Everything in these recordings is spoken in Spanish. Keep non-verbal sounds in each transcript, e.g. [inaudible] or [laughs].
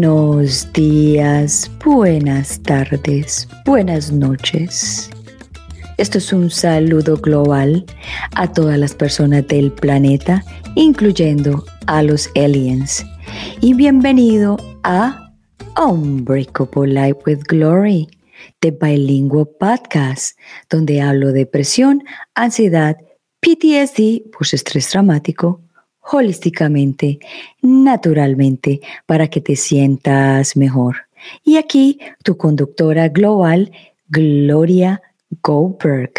Buenos días, buenas tardes, buenas noches. Esto es un saludo global a todas las personas del planeta, incluyendo a los aliens. Y bienvenido a Unbreakable Life with Glory, de Bilingual Podcast, donde hablo de depresión, ansiedad, PTSD, pues estrés dramático, holísticamente, naturalmente, para que te sientas mejor. Y aquí tu conductora global, Gloria Goldberg.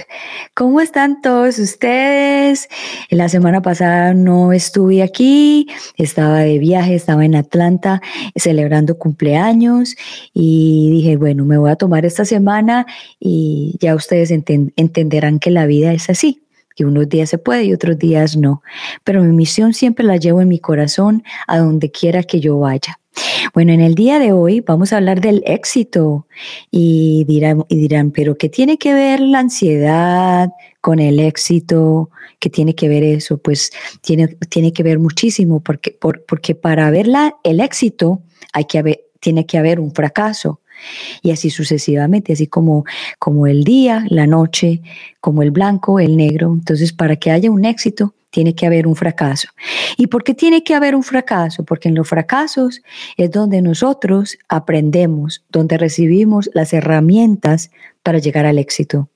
¿Cómo están todos ustedes? La semana pasada no estuve aquí, estaba de viaje, estaba en Atlanta celebrando cumpleaños y dije, bueno, me voy a tomar esta semana y ya ustedes entenderán que la vida es así que unos días se puede y otros días no. Pero mi misión siempre la llevo en mi corazón a donde quiera que yo vaya. Bueno, en el día de hoy vamos a hablar del éxito y dirán, dirán, pero ¿qué tiene que ver la ansiedad con el éxito? ¿Qué tiene que ver eso? Pues tiene, tiene que ver muchísimo porque, porque para ver el éxito hay que haber, tiene que haber un fracaso y así sucesivamente, así como, como el día, la noche, como el blanco, el negro. Entonces, para que haya un éxito, tiene que haber un fracaso. ¿Y por qué tiene que haber un fracaso? Porque en los fracasos es donde nosotros aprendemos, donde recibimos las herramientas para llegar al éxito.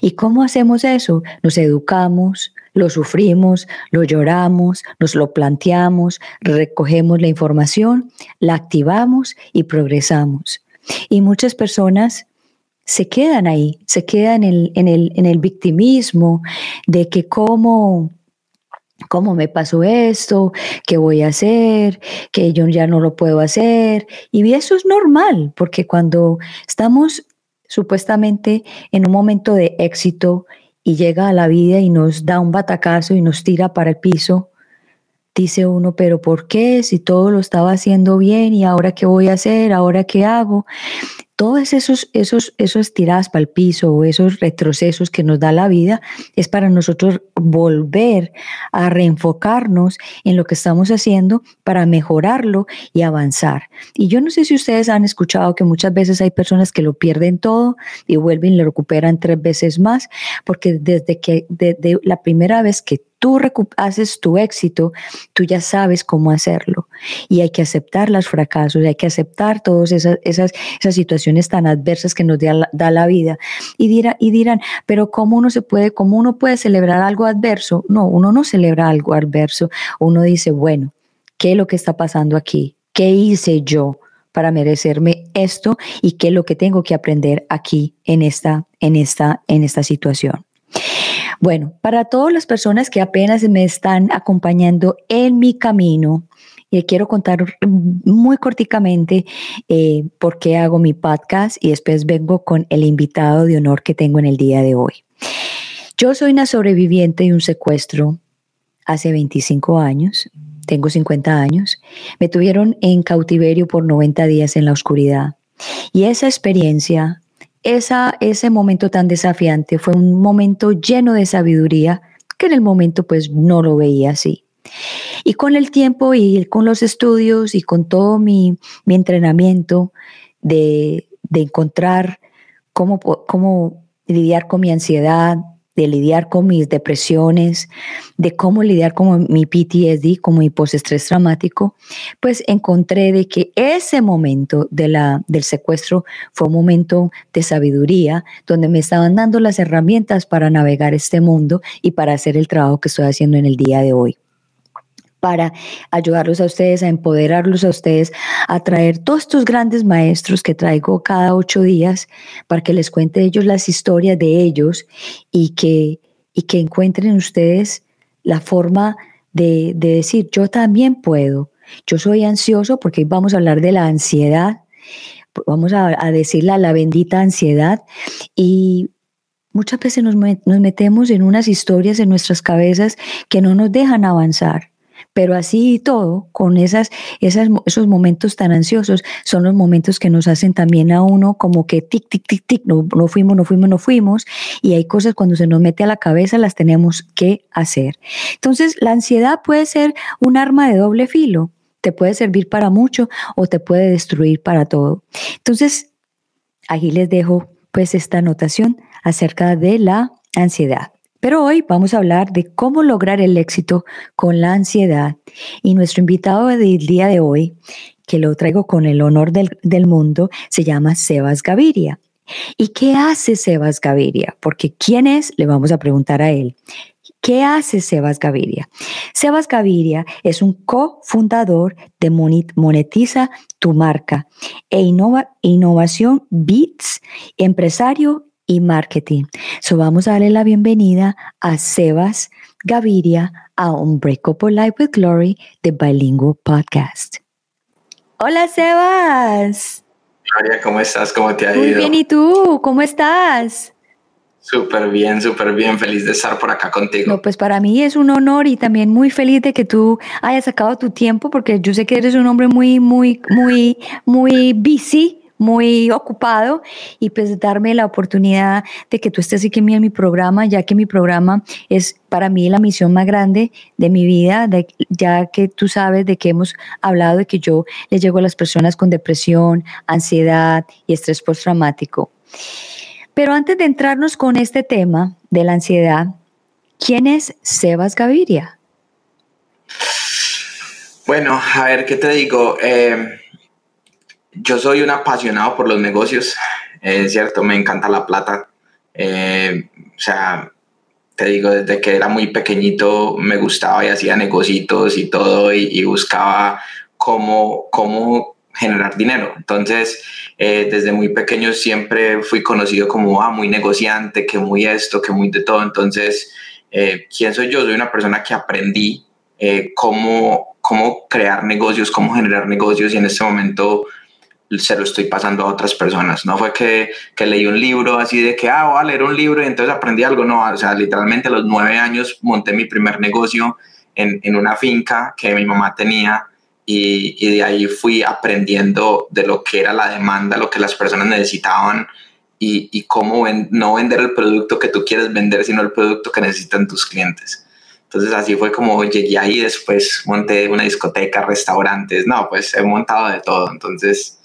¿Y cómo hacemos eso? Nos educamos, lo sufrimos, lo lloramos, nos lo planteamos, recogemos la información, la activamos y progresamos. Y muchas personas se quedan ahí, se quedan en el, en el, victimismo de que cómo, cómo me pasó esto, qué voy a hacer, que yo ya no lo puedo hacer. Y eso es normal, porque cuando estamos supuestamente en un momento de éxito y llega a la vida y nos da un batacazo y nos tira para el piso, dice uno, pero ¿por qué? Si todo lo estaba haciendo bien y ahora qué voy a hacer, ahora qué hago todos esos, esos, esos tiradas para el piso o esos retrocesos que nos da la vida es para nosotros volver a reenfocarnos en lo que estamos haciendo para mejorarlo y avanzar. Y yo no sé si ustedes han escuchado que muchas veces hay personas que lo pierden todo y vuelven y lo recuperan tres veces más, porque desde que desde la primera vez que tú haces tu éxito, tú ya sabes cómo hacerlo. Y hay que aceptar los fracasos, hay que aceptar todas esas, esas, esas situaciones tan adversas que nos da la, vida. Y, dirá, y dirán, pero ¿cómo uno se puede, cómo uno puede celebrar algo adverso? No, uno no celebra algo adverso. Uno dice, bueno, ¿qué es lo que está pasando aquí? ¿Qué hice yo? para merecerme esto y qué es lo que tengo que aprender aquí en esta, en esta, en esta situación. Bueno, para todas las personas que apenas me están acompañando en mi camino, y quiero contar muy corticamente eh, por qué hago mi podcast y después vengo con el invitado de honor que tengo en el día de hoy. Yo soy una sobreviviente de un secuestro hace 25 años, tengo 50 años, me tuvieron en cautiverio por 90 días en la oscuridad y esa experiencia esa, ese momento tan desafiante fue un momento lleno de sabiduría que en el momento pues no lo veía así. Y con el tiempo y con los estudios y con todo mi, mi entrenamiento de, de encontrar cómo, cómo lidiar con mi ansiedad, de lidiar con mis depresiones, de cómo lidiar con mi PTSD, como mi postestrés traumático, pues encontré de que ese momento de la, del secuestro fue un momento de sabiduría, donde me estaban dando las herramientas para navegar este mundo y para hacer el trabajo que estoy haciendo en el día de hoy para ayudarlos a ustedes, a empoderarlos a ustedes, a traer todos estos grandes maestros que traigo cada ocho días para que les cuente ellos las historias de ellos y que, y que encuentren ustedes la forma de, decir, yo también puedo. Yo soy ansioso porque vamos a hablar de la ansiedad, vamos a, a decirle a la bendita ansiedad y muchas veces nos, nos metemos en unas historias en nuestras cabezas que no nos dejan avanzar. Pero así y todo, con esas, esas, esos momentos tan ansiosos, son los momentos que nos hacen también a uno como que tic, tic, tic, tic, no, no fuimos, no fuimos, no fuimos. Y hay cosas cuando se nos mete a la cabeza, las tenemos que hacer. Entonces, la ansiedad puede ser un arma de doble filo te puede servir para mucho o te puede destruir para todo. Entonces, aquí les dejo pues esta anotación acerca de la ansiedad. Pero hoy vamos a hablar de cómo lograr el éxito con la ansiedad. Y nuestro invitado del día de hoy, que lo traigo con el honor del, del mundo, se llama Sebas Gaviria. ¿Y qué hace Sebas Gaviria? Porque ¿quién es? Le vamos a preguntar a él. ¿Qué hace Sebas Gaviria? Sebas Gaviria es un cofundador de Monetiza tu marca e innovación Beats, empresario y marketing. So vamos a darle la bienvenida a Sebas Gaviria a Unbreakable Life with Glory de Bilingual Podcast. Hola Sebas. María, ¿cómo estás? ¿Cómo te ha ido? Muy bien, ¿y tú? ¿Cómo estás? Súper bien, súper bien. Feliz de estar por acá contigo. No, pues para mí es un honor y también muy feliz de que tú hayas sacado tu tiempo porque yo sé que eres un hombre muy, muy, muy, muy busy muy ocupado y pues darme la oportunidad de que tú estés aquí en mi programa, ya que mi programa es para mí la misión más grande de mi vida, ya que tú sabes de que hemos hablado de que yo le llego a las personas con depresión, ansiedad y estrés postraumático. Pero antes de entrarnos con este tema de la ansiedad, ¿quién es Sebas Gaviria? Bueno, a ver, ¿qué te digo? Eh, yo soy un apasionado por los negocios, es cierto, me encanta la plata. Eh, o sea, te digo, desde que era muy pequeñito me gustaba y hacía negocios y todo y, buscaba cómo, cómo generar dinero. Entonces, eh, desde muy pequeño siempre fui conocido como ah, muy negociante, que muy esto, que muy de todo. Entonces, eh, ¿quién soy yo? Soy una persona que aprendí cómo, cómo crear negocios, cómo generar negocios y en este momento se lo estoy pasando a otras personas. No fue que, que, leí un libro así de que, ah, voy a leer un libro y entonces aprendí algo. No, o sea, literalmente a los nueve años monté mi primer negocio en, en una finca que mi mamá tenía y, y, de ahí fui aprendiendo de lo que era la demanda, lo que las personas necesitaban y, y cómo no vender el producto que tú quieres vender, sino el producto que necesitan tus clientes. Entonces así fue como llegué ahí, después monté una discoteca, restaurantes, no, pues he montado de todo. Entonces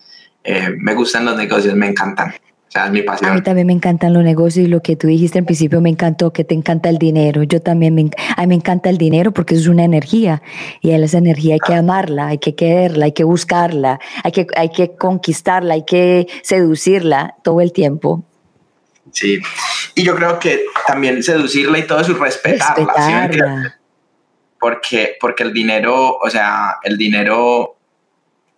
eh, me gustan los negocios, me encantan. O sea, es mi pasión. A mí también me encantan los negocios y lo que tú dijiste al principio me encantó, que te encanta el dinero. Yo también, me, a mí me encanta el dinero porque es una energía y esa energía hay que amarla, hay que quererla, hay que buscarla, hay que, hay que conquistarla, hay que seducirla todo el tiempo. Sí, y yo creo que también seducirla y todo eso, respetarla. respetarla. Porque, porque el dinero, o sea, el dinero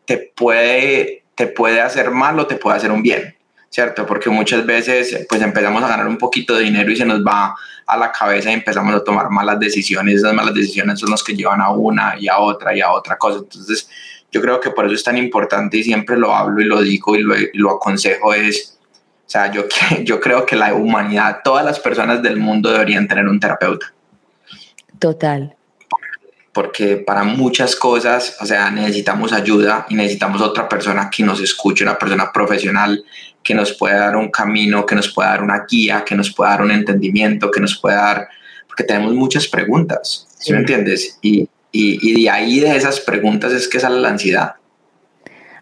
te puede te puede hacer mal o te puede hacer un bien, ¿cierto? Porque muchas veces pues empezamos a ganar un poquito de dinero y se nos va a la cabeza y empezamos a tomar malas decisiones. Esas malas decisiones son las que llevan a una y a otra y a otra cosa. Entonces yo creo que por eso es tan importante y siempre lo hablo y lo digo y lo, lo aconsejo es, o sea, yo, yo creo que la humanidad, todas las personas del mundo deberían tener un terapeuta. Total, porque para muchas cosas, o sea, necesitamos ayuda y necesitamos otra persona que nos escuche, una persona profesional que nos pueda dar un camino, que nos pueda dar una guía, que nos pueda dar un entendimiento, que nos pueda dar, porque tenemos muchas preguntas, ¿sí, me entiendes? Y, y, y de ahí de esas preguntas es que sale la ansiedad.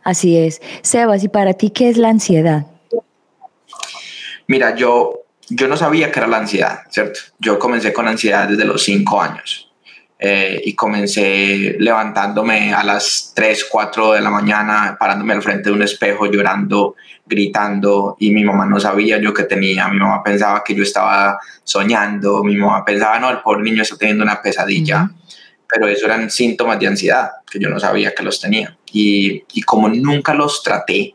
Así es. Sebas, ¿y para ti qué es la ansiedad? Mira, yo, yo no sabía qué era la ansiedad, ¿cierto? Yo comencé con ansiedad desde los cinco años. Eh, y comencé levantándome a las 3, 4 de la mañana, parándome al frente de un espejo, llorando, gritando, y mi mamá no sabía yo que tenía, mi mamá pensaba que yo estaba soñando, mi mamá pensaba, no, el pobre niño está teniendo una pesadilla, pero eso eran síntomas de ansiedad, que yo no sabía que los tenía. Y, y como nunca los traté,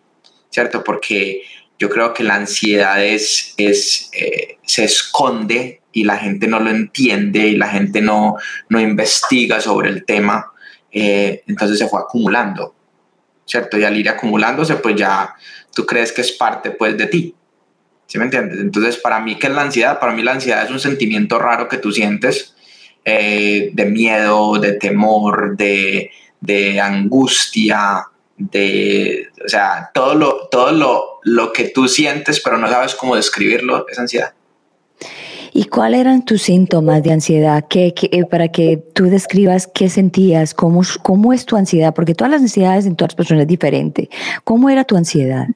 ¿cierto? Porque yo creo que la ansiedad es, es eh, se esconde y la gente no lo entiende y la gente no, no investiga sobre el tema, eh, entonces se fue acumulando, ¿cierto? Y al ir acumulándose, pues ya tú crees que es parte pues de ti, ¿sí me entiendes? Entonces para mí, ¿qué es la ansiedad? Para mí la ansiedad es un sentimiento raro que tú sientes eh, de miedo, de temor, de, de angustia, de, o sea, todo lo, todo lo, lo que tú sientes, pero no sabes cómo describirlo, es ansiedad. ¿Y cuáles eran tus síntomas de ansiedad? ¿Qué, eh, para que tú describas qué sentías, cómo, cómo es tu ansiedad, porque todas las ansiedades en todas las personas es diferente. ¿Cómo era tu ansiedad?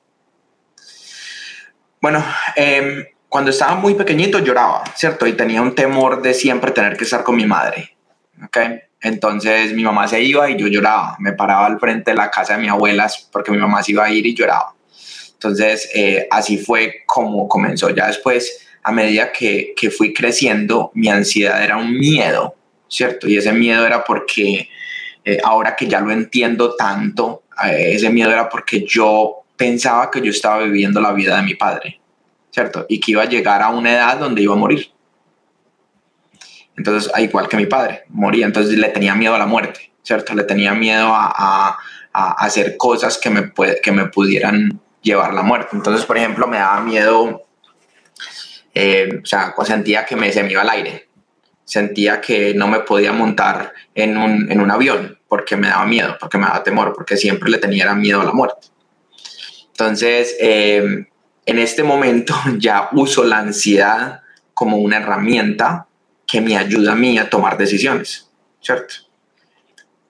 Bueno, em, cuando estaba muy pequeñito lloraba, ¿cierto? Y tenía un temor de siempre tener que estar con mi madre, ¿ok? Entonces mi mamá se iba y yo lloraba, me paraba al frente de la casa de mi abuela porque mi mamá se iba a ir y lloraba. Entonces eh, así fue como comenzó. Ya después, a medida que, que fui creciendo, mi ansiedad era un miedo, ¿cierto? Y ese miedo era porque eh, ahora que ya lo entiendo tanto, eh, ese miedo era porque yo pensaba que yo estaba viviendo la vida de mi padre, ¿cierto? Y que iba a llegar a una edad donde iba a morir. Entonces, igual que mi padre, moría. Entonces le tenía miedo a la muerte, ¿cierto? Le tenía miedo a, hacer cosas que me, que me pudieran llevar a la muerte. Entonces, por ejemplo, me daba miedo, eh, o sea, sentía que me, se me iba al aire. Sentía que no me podía montar en un, en un avión porque me daba miedo, porque me daba temor, porque siempre le tenía miedo a la muerte. Entonces, eh, en este momento [laughs] ya uso la ansiedad como una herramienta que me ayuda a mí a tomar decisiones, ¿cierto?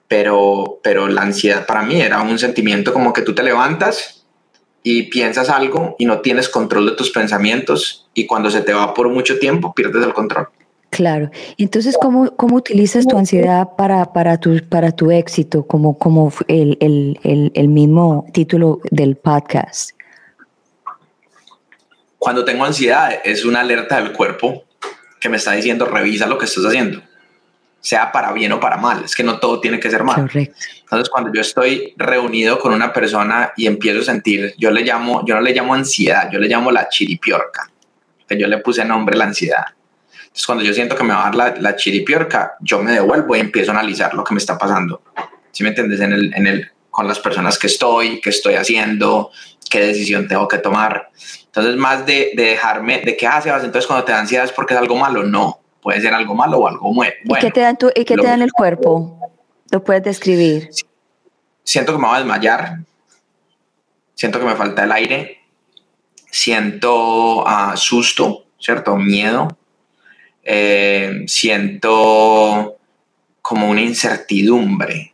Pero, pero la ansiedad para mí era un sentimiento como que tú te levantas y piensas algo y no tienes control de tus pensamientos y cuando se te va por mucho tiempo pierdes el control. Claro. Entonces, ¿cómo, cómo utilizas tu ansiedad para, para, tu, para tu éxito, como, como el, el, el, mismo título del podcast? Cuando tengo ansiedad, es una alerta del cuerpo que me está diciendo, revisa lo que estás haciendo, sea para bien o para mal. Es que no todo tiene que ser mal. Correcto. Entonces, cuando yo estoy reunido con una persona y empiezo a sentir, yo le llamo, yo no le llamo ansiedad, yo le llamo la chiripiorca, que yo le puse nombre la ansiedad entonces, cuando yo siento que me va a dar la, la chiripiorca, yo me devuelvo y empiezo a analizar lo que me está pasando. ¿Sí me entiendes? En el, en el, con las personas que estoy, qué estoy haciendo, qué decisión tengo que tomar. Entonces, más de, de dejarme, de qué haces, entonces cuando te da ansiedad es porque es algo malo. No, puede ser algo malo o algo bueno. ¿Y qué te da, tu, y qué te da en el cuerpo? ¿Lo puedes describir? Siento que me va a desmayar, siento que me falta el aire, siento uh, susto, ¿cierto? Miedo, eh, siento como una incertidumbre.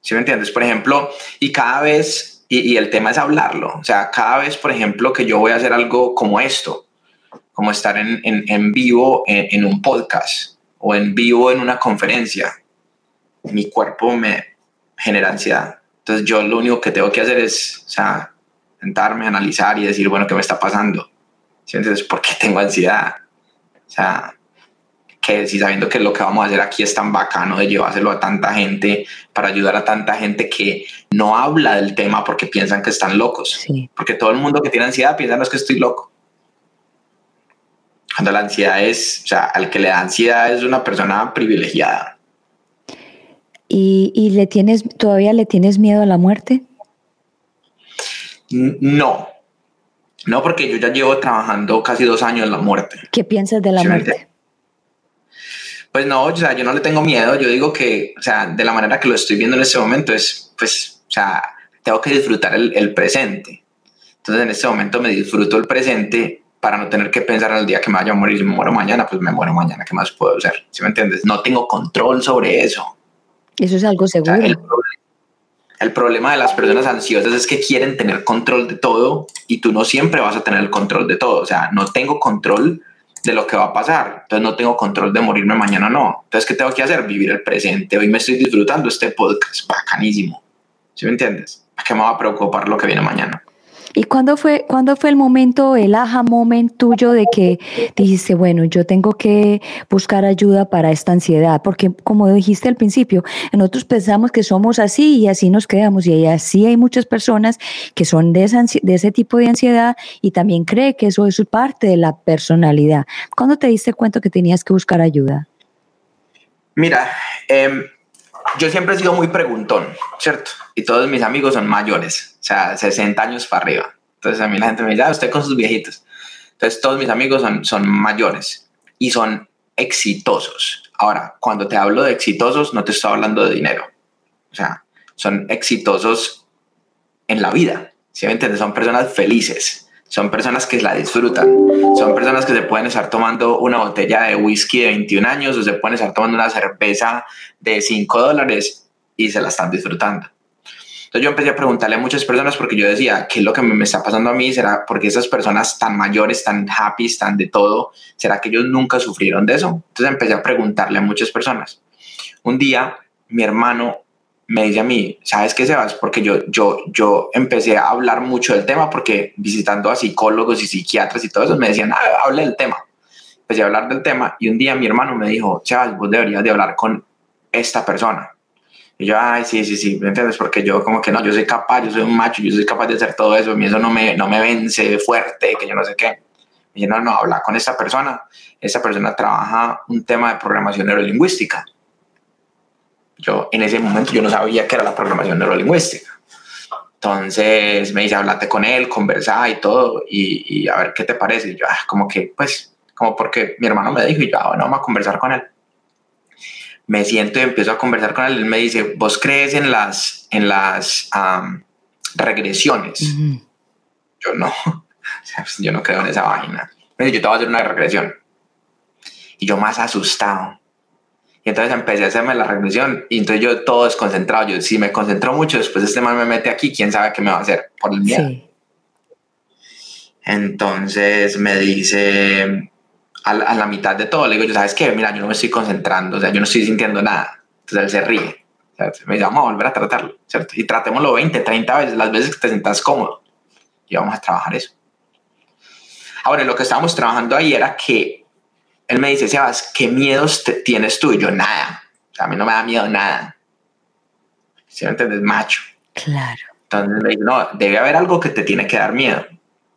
¿Sí me entiendes? Por ejemplo, y cada vez, y, el tema es hablarlo, o sea, cada vez, por ejemplo, que yo voy a hacer algo como esto, como estar en, en, vivo en, un podcast o en vivo en una conferencia, mi cuerpo me genera ansiedad. Entonces yo lo único que tengo que hacer es, o sea, sentarme, analizar y decir, bueno, ¿qué me está pasando? ¿Sí? Entonces, ¿por qué tengo ansiedad? O sea, que si sabiendo que lo que vamos a hacer aquí es tan bacano de llevárselo a tanta gente, para ayudar a tanta gente que no habla del tema porque piensan que están locos. Porque todo el mundo que tiene ansiedad piensa, no es que estoy loco. Cuando la ansiedad es, o sea, al que le da ansiedad es una persona privilegiada. ¿Y, y le tienes, todavía le tienes miedo a la muerte? No, no, porque yo ya llevo trabajando casi dos años en la muerte. ¿Qué piensas de la muerte? Pues no, o sea, yo no le tengo miedo. Yo digo que, o sea, de la manera que lo estoy viendo en este momento es, pues, o sea, tengo que disfrutar el, presente. Entonces, en este momento me disfruto el presente para no tener que pensar en el día que me vaya a morir. Si me muero mañana, pues me muero mañana. ¿Qué más puedo hacer? ¿Sí me entiendes? No tengo control sobre eso. Eso es algo seguro. el, el problema de las personas ansiosas es que quieren tener control de todo y tú no siempre vas a tener el control de todo. O sea, no tengo control de lo que va a pasar. Entonces no tengo control de morirme mañana, no. Entonces, ¿qué tengo que hacer? Vivir el presente. Hoy me estoy disfrutando este podcast, bacanísimo. ¿Sí me entiendes? ¿Para qué me va a preocupar lo que viene mañana? ¿Y cuándo fue, cuándo fue el momento, el aha moment tuyo de que dijiste, bueno, yo tengo que buscar ayuda para esta ansiedad? Porque como dijiste al principio, nosotros pensamos que somos así y así nos quedamos. Y así hay muchas personas que son de, ese tipo de ansiedad y también cree que eso es parte de la personalidad. ¿Cuándo te diste cuenta que tenías que buscar ayuda? Mira, eh, yo siempre he sido muy preguntón, ¿cierto? Y todos mis amigos son mayores, o sea, 60 años para arriba. Entonces a mí la gente me dice, ah, usted con sus viejitos. Entonces todos mis amigos son, son mayores y son exitosos. Ahora, cuando te hablo de exitosos, no te estoy hablando de dinero. O sea, son exitosos en la vida. ¿Sí me entiendes? Son personas felices. Son personas que la disfrutan, son personas que se pueden estar tomando una botella de whisky de 21 años o se pueden estar tomando una cerveza de 5 dólares y se la están disfrutando. Entonces yo empecé a preguntarle a muchas personas porque yo decía, ¿qué es lo que me está pasando a mí? ¿Será porque esas personas tan mayores, tan happy, tan de todo, será que ellos nunca sufrieron de eso? Entonces empecé a preguntarle a muchas personas. Un día mi hermano me dice a mí, ¿sabes qué, Sebas? Porque yo, yo, yo empecé a hablar mucho del tema porque visitando a psicólogos y psiquiatras y todo eso me decían, ah, hable del tema. Empecé a hablar del tema y un día mi hermano me dijo, Sebas, vos deberías de hablar con esta persona. Y yo, ay, sí, sí, sí, ¿me entiendes? Porque yo como que no, yo soy capaz, yo soy un macho, yo soy capaz de hacer todo eso, a mí eso no me, no me vence fuerte, que yo no sé qué. Y yo, no, no, habla con esta persona. Esa persona trabaja un tema de programación neurolingüística yo en ese momento yo no sabía qué era la programación neurolingüística. Entonces me dice, hablate con él, conversá y todo, y, a ver qué te parece. Y yo, ah, como que, pues, como porque mi hermano me dijo, y yo, ah, bueno, vamos a conversar con él. Me siento y empiezo a conversar con él. Él me dice, ¿vos crees en las, en las regresiones? Yo no, [laughs] yo no creo en esa vaina. Me dice, yo te voy a hacer una regresión. Y yo más asustado y entonces empecé a hacerme la regresión y entonces yo todo desconcentrado. Yo, si me concentro mucho, después este mal me mete aquí, quién sabe qué me va a hacer por el miedo. Entonces me dice a la, mitad de todo, le digo, yo, ¿sabes qué? Mira, yo no me estoy concentrando, o sea, yo no estoy sintiendo nada. Entonces él se ríe. Me dice, vamos a volver a tratarlo, ¿cierto? Y tratémoslo 20, 30 veces, las veces que te sientas cómodo. Y vamos a trabajar eso. Ahora, lo que estábamos trabajando ahí era que él me dice, Sebas, ¿qué miedos tienes tú? Y yo, nada. a mí no me da miedo nada. ¿Sí me entiendes? Macho. Claro. Entonces me dice, no, debe haber algo que te tiene que dar miedo.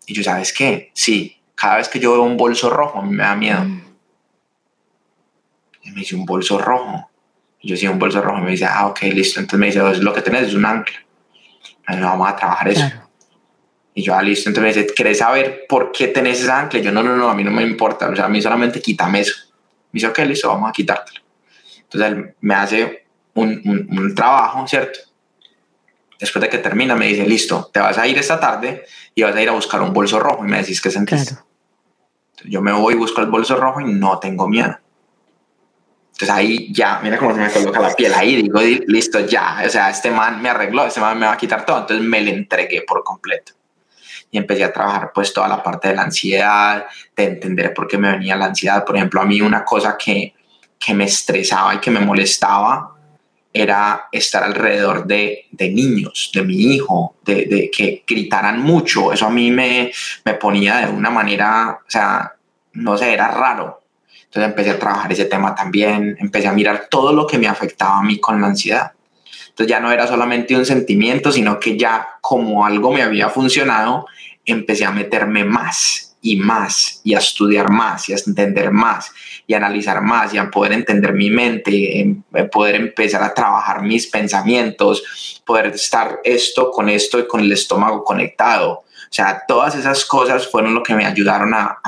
Y yo, ¿sabes qué? Sí, cada vez que yo veo un bolso rojo, a mí me da miedo. Mm. Y me dice, un bolso rojo. Y yo, sí, un bolso rojo. Y me dice, ah, ok, listo. Entonces me dice, lo que tenés es un ancla. Y vamos a trabajar eso. Y yo, ah, listo. Entonces me dice, ¿querés saber por qué tenés ese ancla? yo, no, no, no, a mí no me importa. O sea, a mí solamente quítame eso. Me dice, ok, listo, vamos a quitártelo. Entonces él me hace un, un, trabajo, ¿cierto? Después de que termina, me dice, listo, te vas a ir esta tarde y vas a ir a buscar un bolso rojo. Y me decís, ¿qué sentís? Claro. yo me voy y busco el bolso rojo y no tengo miedo. Entonces ahí ya, mira cómo se me coloca la piel. Ahí digo, listo, ya. O sea, este man me arregló, este man me va a quitar todo. Entonces me le entregué por completo y empecé a trabajar pues toda la parte de la ansiedad, de entender por qué me venía la ansiedad. Por ejemplo, a mí una cosa que, que me estresaba y que me molestaba era estar alrededor de, de niños, de mi hijo, de, de, que gritaran mucho. Eso a mí me, me ponía de una manera, o sea, no sé, era raro. Entonces empecé a trabajar ese tema también, empecé a mirar todo lo que me afectaba a mí con la ansiedad. Entonces ya no era solamente un sentimiento, sino que ya como algo me había funcionado, empecé a meterme más y más y a estudiar más y a entender más y a analizar más y a poder entender mi mente, em, poder empezar a trabajar mis pensamientos, poder estar esto con esto y con el estómago conectado. O sea, todas esas cosas fueron lo que me ayudaron a,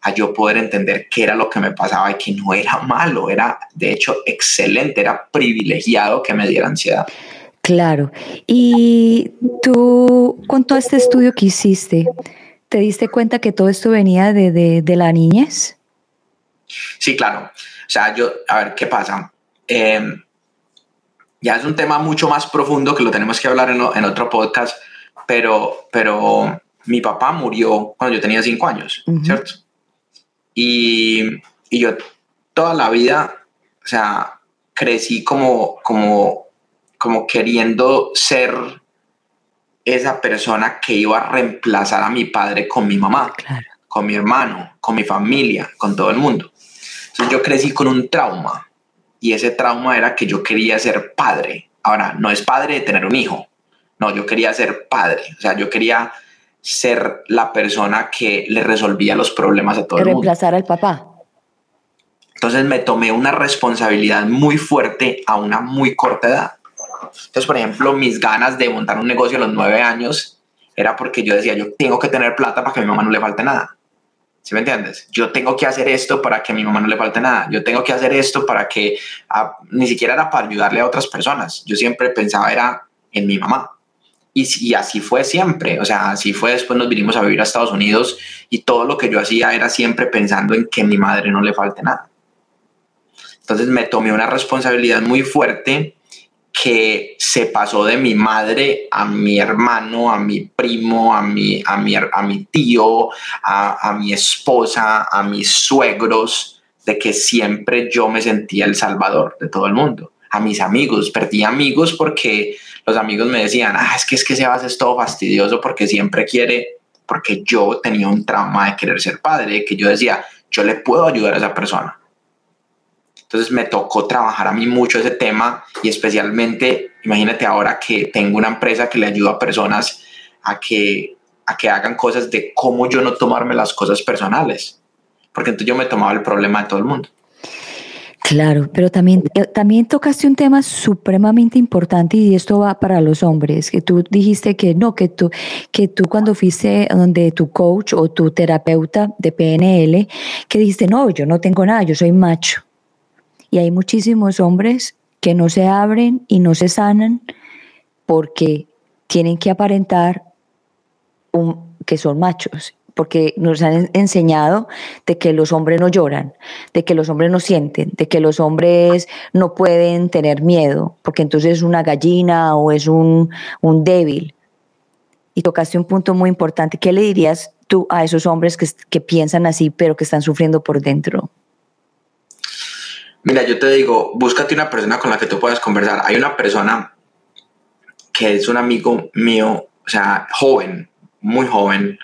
a yo poder entender qué era lo que me pasaba y que no era malo, era de hecho excelente, era privilegiado que me diera ansiedad. Claro. Y tú, con todo este estudio que hiciste, ¿te diste cuenta que todo esto venía de, de, la niñez? Sí, claro. O sea, yo, a ver, ¿qué pasa? Em, ya es un tema mucho más profundo que lo tenemos que hablar en, en otro podcast, pero, pero mi papá murió cuando yo tenía cinco años, ¿cierto? Y, yo toda la vida, o sea, crecí como, como, como queriendo ser esa persona que iba a reemplazar a mi padre con mi mamá, con mi hermano, con mi familia, con todo el mundo. Entonces yo crecí con un trauma y ese trauma era que yo quería ser padre. Ahora, no es padre de tener un hijo, no, yo quería ser padre, o sea, yo quería ser la persona que le resolvía los problemas a todo el mundo. Reemplazar al papá. Entonces me tomé una responsabilidad muy fuerte a una muy corta edad. Entonces, por ejemplo, mis ganas de montar un negocio a los nueve años era porque yo decía, yo tengo que tener plata para que a mi mamá no le falte nada. ¿Sí me entiendes? Yo tengo que hacer esto para que a mi mamá no le falte nada. Yo tengo que hacer esto para que ni siquiera era para ayudarle a otras personas. Yo siempre pensaba era en mi mamá y, así fue siempre, o sea, así fue, después nos vinimos a vivir a Estados Unidos y todo lo que yo hacía era siempre pensando en que a mi madre no le falte nada. Entonces me tomé una responsabilidad muy fuerte que se pasó de mi madre a mi hermano, a mi primo, a mi, a mi, a mi tío, a, a mi esposa, a mis suegros, de que siempre yo me sentía el salvador de todo el mundo. A mis amigos, perdí amigos porque los amigos me decían, ah, es que es que Sebas es todo fastidioso porque siempre quiere, porque yo tenía un trauma de querer ser padre, que yo decía, yo le puedo ayudar a esa persona. Entonces me tocó trabajar a mí mucho ese tema y especialmente, imagínate ahora que tengo una empresa que le ayuda a personas a que, a que hagan cosas de cómo yo no tomarme las cosas personales, porque entonces yo me tomaba el problema de todo el mundo. Claro, pero también, eh, también tocaste un tema supremamente importante y esto va para los hombres, que tú dijiste que no, que tú, que tú cuando fuiste donde tu coach o tu terapeuta de PNL, que dijiste, no, yo no tengo nada, yo soy macho. Y hay muchísimos hombres que no se abren y no se sanan porque tienen que aparentar que son machos porque nos han enseñado de que los hombres no lloran, de que los hombres no sienten, de que los hombres no pueden tener miedo, porque entonces es una gallina o es un, débil. Y tocaste un punto muy importante. ¿Qué le dirías tú a esos hombres que, que piensan así, pero que están sufriendo por dentro? Mira, yo te digo, búscate una persona con la que tú puedas conversar. Hay una persona que es un amigo mío, o sea, joven, muy joven,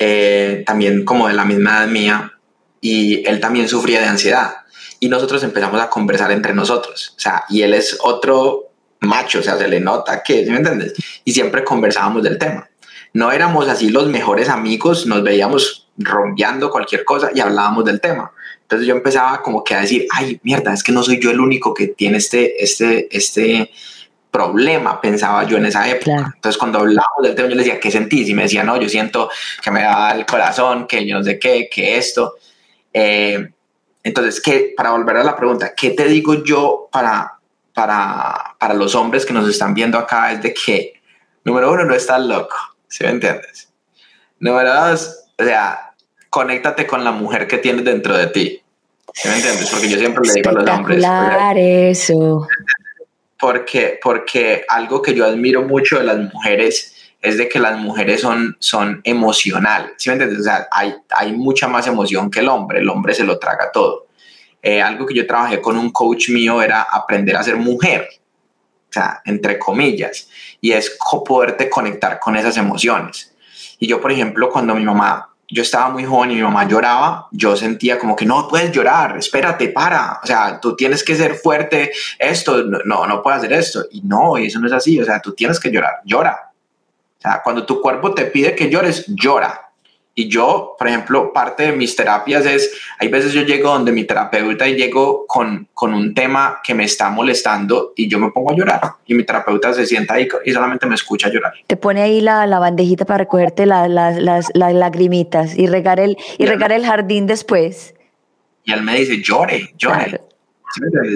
eh, también como de la misma edad mía, y él también sufría de ansiedad. Y nosotros empezamos a conversar entre nosotros, o sea, y él es otro macho, o sea, se le nota que, me entiendes? Y siempre conversábamos del tema. No éramos así los mejores amigos, nos veíamos rompeando cualquier cosa y hablábamos del tema. Entonces yo empezaba como que a decir, ay, mierda, es que no soy yo el único que tiene este, este, este, problema, pensaba yo en esa época. Entonces, cuando hablábamos del tema, yo le decía, ¿qué sentís? Y me decía, no, yo siento que me da el corazón, que yo no sé qué, que esto. Eh, entonces, ¿qué, para volver a la pregunta, ¿qué te digo yo para, para, para los hombres que nos están viendo acá? Es de que, número uno, no estás loco, ¿sí me entiendes? Número dos, o sea, conéctate con la mujer que tienes dentro de ti. ¿Sí me entiendes? Porque yo siempre le digo a los hombres. eso porque, porque algo que yo admiro mucho de las mujeres es de que las mujeres son, son emocionales, ¿sí me entiendes? O sea, hay, hay mucha más emoción que el hombre, el hombre se lo traga todo. Eh, algo que yo trabajé con un coach mío era aprender a ser mujer, o sea, entre comillas, y es poderte conectar con esas emociones. Y yo, por ejemplo, cuando mi mamá yo estaba muy joven y mi mamá lloraba, yo sentía como que no puedes llorar, espérate, para, o sea, tú tienes que ser fuerte, esto, no, no puedes hacer esto. Y no, eso no es así, o sea, tú tienes que llorar, llora. O sea, cuando tu cuerpo te pide que llores, llora. Y yo, por ejemplo, parte de mis terapias es, hay veces yo llego donde mi terapeuta y llego con, con un tema que me está molestando y yo me pongo a llorar y mi terapeuta se sienta ahí y solamente me escucha llorar. Te pone ahí la, la bandejita para recogerte las, las, lagrimitas y regar el, y regar el jardín después. Y él me dice, llore, llore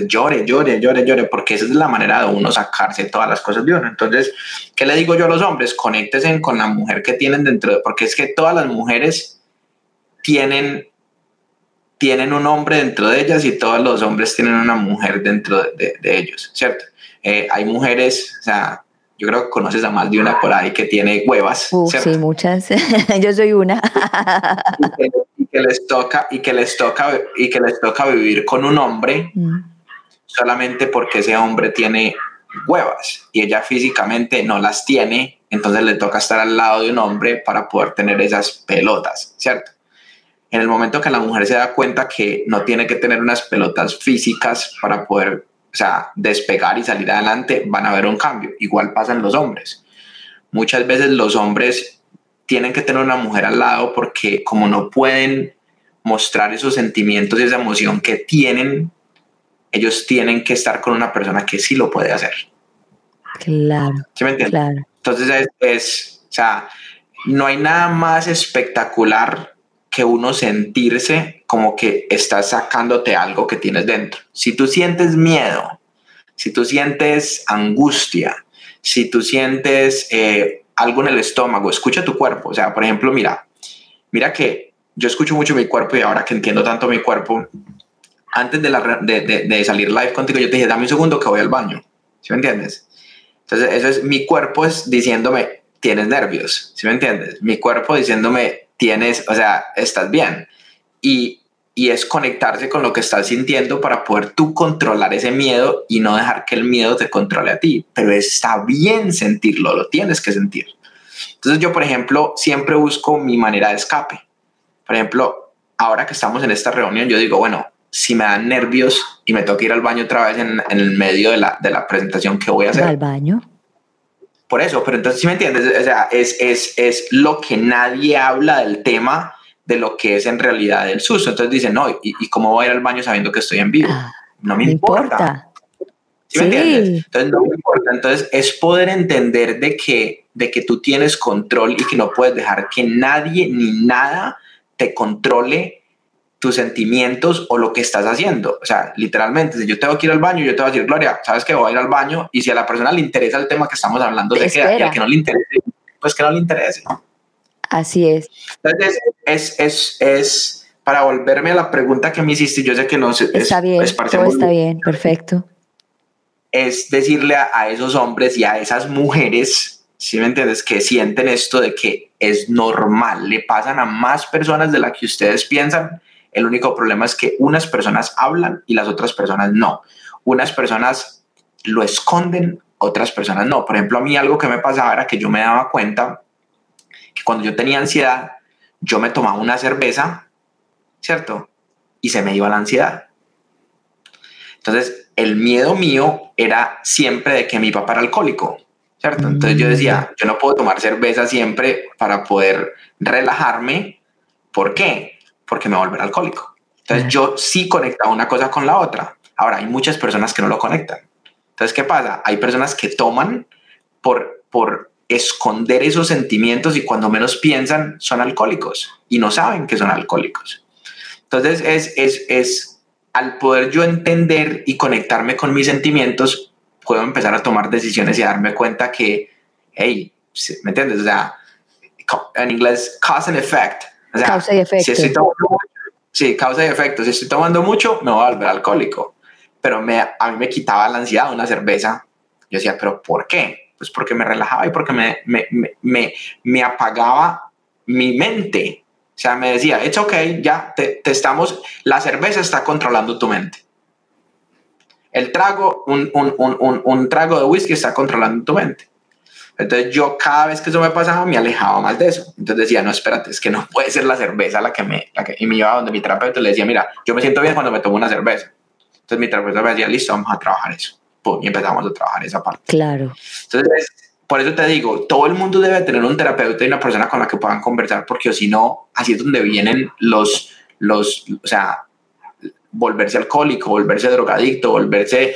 llore, llore, llore, llore, porque esa es la manera de uno sacarse todas las cosas de uno. Entonces, ¿qué le digo yo a los hombres? Conéctense con la mujer que tienen dentro, de, porque es que todas las mujeres tienen, tienen un hombre dentro de ellas y todos los hombres tienen una mujer dentro de, ellos, ¿cierto? Eh, hay mujeres, o sea, yo creo que conoces a más de una por ahí que tiene huevas. sí, muchas. [laughs] yo soy una. Que, les toca, y que les toca, y que les toca vivir con un hombre mm. solamente porque ese hombre tiene huevas y ella físicamente no las tiene, entonces le toca estar al lado de un hombre para poder tener esas pelotas, ¿cierto? En el momento que la mujer se da cuenta que no tiene que tener unas pelotas físicas para poder o sea, despegar y salir adelante, van a ver un cambio. Igual pasan los hombres. Muchas veces los hombres tienen que tener una mujer al lado porque como no pueden mostrar esos sentimientos y esa emoción que tienen, ellos tienen que estar con una persona que sí lo puede hacer. Claro. ¿Sí me entiendes? Claro. Entonces es, es, o sea, no hay nada más espectacular que uno sentirse como que estás sacándote algo que tienes dentro. Si tú sientes miedo, si tú sientes angustia, si tú sientes eh, algo en el estómago, escucha tu cuerpo. O sea, por ejemplo, mira, mira que yo escucho mucho mi cuerpo y ahora que entiendo tanto mi cuerpo, antes de, la, de, de, salir live contigo, yo te dije, dame un segundo que voy al baño. ¿Sí me entiendes? Entonces, eso es mi cuerpo es diciéndome, tienes nervios. ¿Sí me entiendes? Mi cuerpo diciéndome, tienes, o sea, estás bien. Y, y es conectarse con lo que estás sintiendo para poder tú controlar ese miedo y no dejar que el miedo te controle a ti. Pero está bien sentirlo, lo tienes que sentir. Entonces yo, por ejemplo, siempre busco mi manera de escape. Por ejemplo, ahora que estamos en esta reunión, yo digo, bueno, si me dan nervios y me toca ir al baño otra vez en, en el medio de la, de la presentación que voy a hacer. ¿Al baño? Por eso, pero entonces, si me entiendes? O sea, es, es, es lo que nadie habla del tema de lo que es en realidad el susto. Entonces dicen, no, ¿y, y cómo voy a ir al baño sabiendo que estoy en vivo? Ah, no me, importa. ¿Sí, me entiendes? Entonces no me importa. Entonces es poder entender de que, de que tú tienes control y que no puedes dejar que nadie ni nada te controle tus sentimientos o lo que estás haciendo. O sea, literalmente, si yo tengo que ir al baño, yo te voy a decir, Gloria, sabes que voy a ir al baño y si a la persona le interesa el tema que estamos hablando de que, y que no le interese, pues que no le interese. Así es. Entonces, es, es, es para volverme a la pregunta que me hiciste, yo sé que no sé. Está bien, todo está bien, perfecto. Es decirle a, a esos hombres y a esas mujeres, si me entiendes, que sienten esto de que es normal, le pasan a más personas de las que ustedes piensan el único problema es que unas personas hablan y las otras personas no. Unas personas lo esconden, otras personas no. Por ejemplo, a mí algo que me pasaba era que yo me daba cuenta cuando yo tenía ansiedad, yo me tomaba una cerveza, ¿cierto? Y se me iba la ansiedad. Entonces, el miedo mío era siempre de que mi papá era alcohólico, ¿cierto? Entonces yo decía, yo no puedo tomar cerveza siempre para poder relajarme. ¿Por qué? porque me voy a volver alcohólico. Entonces yo sí conectaba una cosa con la otra. Ahora hay muchas personas que no lo conectan. Entonces, ¿qué pasa? Hay personas que toman por, por esconder esos sentimientos y cuando menos piensan son alcohólicos y no saben que son alcohólicos. Entonces, es, es, es al poder yo entender y conectarme con mis sentimientos, puedo empezar a tomar decisiones y darme cuenta que, hey, ¿me entiendes? O sea, en inglés, cause and effect causa y efecto. Si sí, causa y efecto. Si estoy tomando mucho, me voy a volver alcohólico. Pero me, a mí me quitaba la ansiedad una cerveza. Yo decía, ¿pero por qué? Pues porque me relajaba y porque me, me, me, me apagaba mi mente. O sea, me decía, it's ok, ya te, te, estamos, la cerveza está controlando tu mente. El trago, un, un, un, un trago de whisky está controlando tu mente. Entonces yo cada vez que eso me pasaba me alejaba más de eso. Entonces decía, no, espérate, es que no puede ser la cerveza la que me... La que, y me iba donde mi terapeuta le decía, mira, yo me siento bien cuando me tomo una cerveza. Entonces mi terapeuta me decía, listo, vamos a trabajar eso. Pum, y empezamos a trabajar esa parte. Claro. Entonces, por eso te digo, todo el mundo debe tener un terapeuta y una persona con la que puedan conversar, porque si no, así es donde vienen los, los, o sea, volverse alcohólico, volverse drogadicto, volverse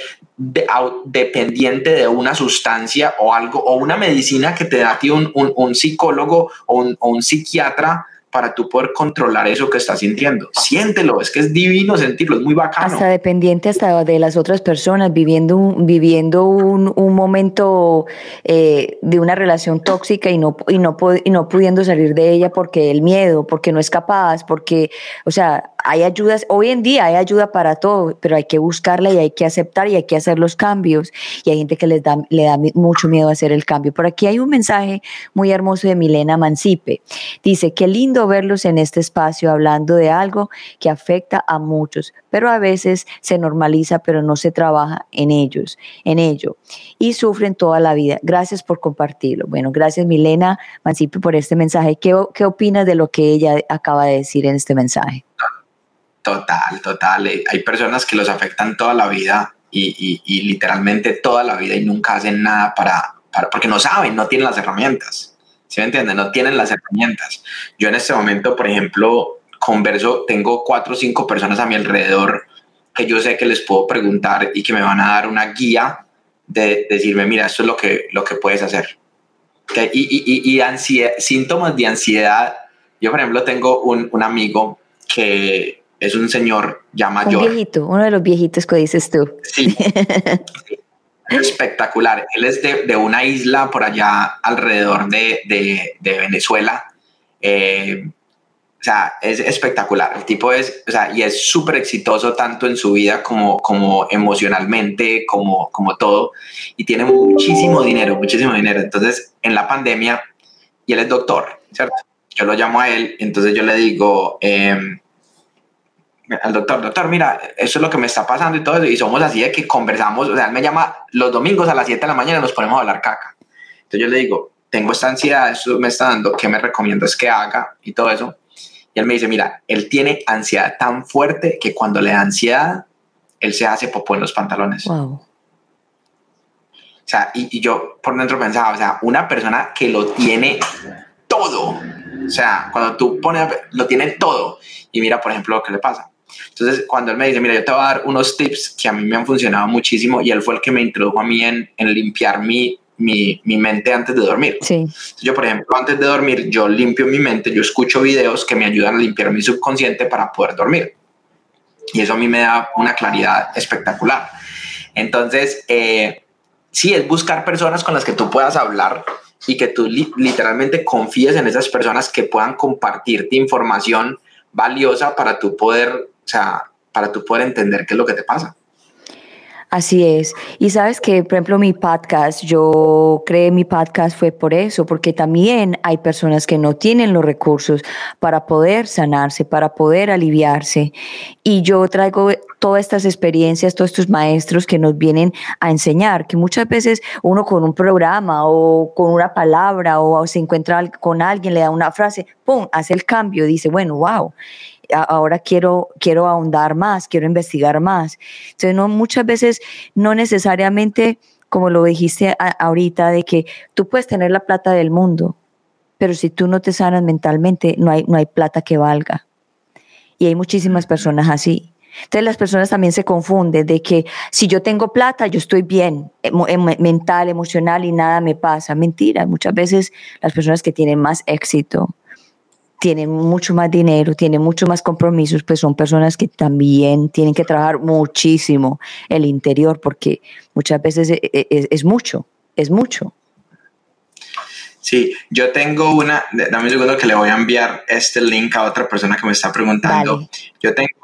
dependiente de una sustancia o algo, o una medicina que te da a ti un, un, psicólogo o un, o un psiquiatra para tú poder controlar eso que estás sintiendo. Siéntelo, es que es divino sentirlo, es muy bacano. Hasta dependiente hasta de las otras personas, viviendo un, viviendo un, un momento eh, de una relación tóxica y no, y, no, y no pudiendo salir de ella porque el miedo, porque no es capaz, porque, o sea, hay ayudas, hoy en día hay ayuda para todo, pero hay que buscarla y hay que aceptar y hay que hacer los cambios. Y hay gente que les da, le da mucho miedo hacer el cambio. Por aquí hay un mensaje muy hermoso de Milena Mancipe. Dice, qué lindo verlos en este espacio hablando de algo que afecta a muchos, pero a veces se normaliza, pero no se trabaja en ellos, en ello. Y sufren toda la vida. Gracias por compartirlo. Bueno, gracias Milena Mancipe por este mensaje. ¿Qué, qué opinas de lo que ella acaba de decir en este mensaje? Total, total. Eh, hay personas que los afectan toda la vida y, literalmente toda la vida y nunca hacen nada para, porque no saben, no tienen las herramientas. ¿Sí me entienden? No tienen las herramientas. Yo en este momento, por ejemplo, converso, tengo cuatro o cinco personas a mi alrededor que yo sé que les puedo preguntar y que me van a dar una guía de, decirme, mira, esto es lo que, lo que puedes hacer. Y, y, ansiedad, síntomas de ansiedad. Yo, por ejemplo, tengo un, un amigo que es un señor ya mayor. Un viejito, uno de los viejitos que dices tú. Sí. [laughs] espectacular. Él es de, una isla por allá alrededor de, Venezuela. Eh, o sea, es espectacular. El tipo es, o sea, y es súper exitoso tanto en su vida como, como emocionalmente, como, como todo. Y tiene muchísimo dinero, muchísimo dinero. Entonces, en la pandemia, y él es doctor, ¿cierto? Yo lo llamo a él, entonces yo le digo, em, al doctor, doctor, mira, eso es lo que me está pasando y todo eso, y somos así de que conversamos, o sea, él me llama los domingos a las 7 de la mañana y nos ponemos a hablar caca. Entonces yo le digo, tengo esta ansiedad, eso me está dando, ¿qué me recomiendas que haga? Y todo eso. Y él me dice, mira, él tiene ansiedad tan fuerte que cuando le da ansiedad, él se hace popó en los pantalones. Wow. O sea, y, y yo por dentro pensaba, o sea, una persona que lo tiene todo, o sea, cuando tú pones, lo tiene todo, y mira, por ejemplo, lo que le pasa entonces, cuando él me dice, mira, yo te voy a dar unos tips que a mí me han funcionado muchísimo y él fue el que me introdujo a mí en, en limpiar mi, mi, mi, mente antes de dormir. Sí. yo, por ejemplo, antes de dormir, yo limpio mi mente, yo escucho videos que me ayudan a limpiar mi subconsciente para poder dormir. Y eso a mí me da una claridad espectacular. Entonces, eh, sí, es buscar personas con las que tú puedas hablar y que tú literalmente confíes en esas personas que puedan compartirte información valiosa para tu poder o sea, para tú poder entender qué es lo que te pasa. Así es. Y sabes que, por ejemplo, mi podcast, yo creé mi podcast fue por eso, porque también hay personas que no tienen los recursos para poder sanarse, para poder aliviarse. Y yo traigo todas estas experiencias, todos estos maestros que nos vienen a enseñar, que muchas veces uno con un programa o con una palabra o se encuentra con alguien, le da una frase, ¡pum!, hace el cambio, dice, bueno, wow ahora quiero, quiero ahondar más, quiero investigar más. Entonces, no, muchas veces no necesariamente, como lo dijiste ahorita, de que tú puedes tener la plata del mundo, pero si tú no te sanas mentalmente, no hay, no hay plata que valga. Y hay muchísimas personas así. Entonces las personas también se confunden de que si yo tengo plata, yo estoy bien, mental, emocional y nada me pasa. Mentira, muchas veces las personas que tienen más éxito tienen mucho más dinero, tienen mucho más compromisos, pues son personas que también tienen que trabajar muchísimo el interior, porque muchas veces e, e, e, es, mucho, es mucho. Sí, yo tengo una, dame un segundo que le voy a enviar este link a otra persona que me está preguntando. Yo tengo,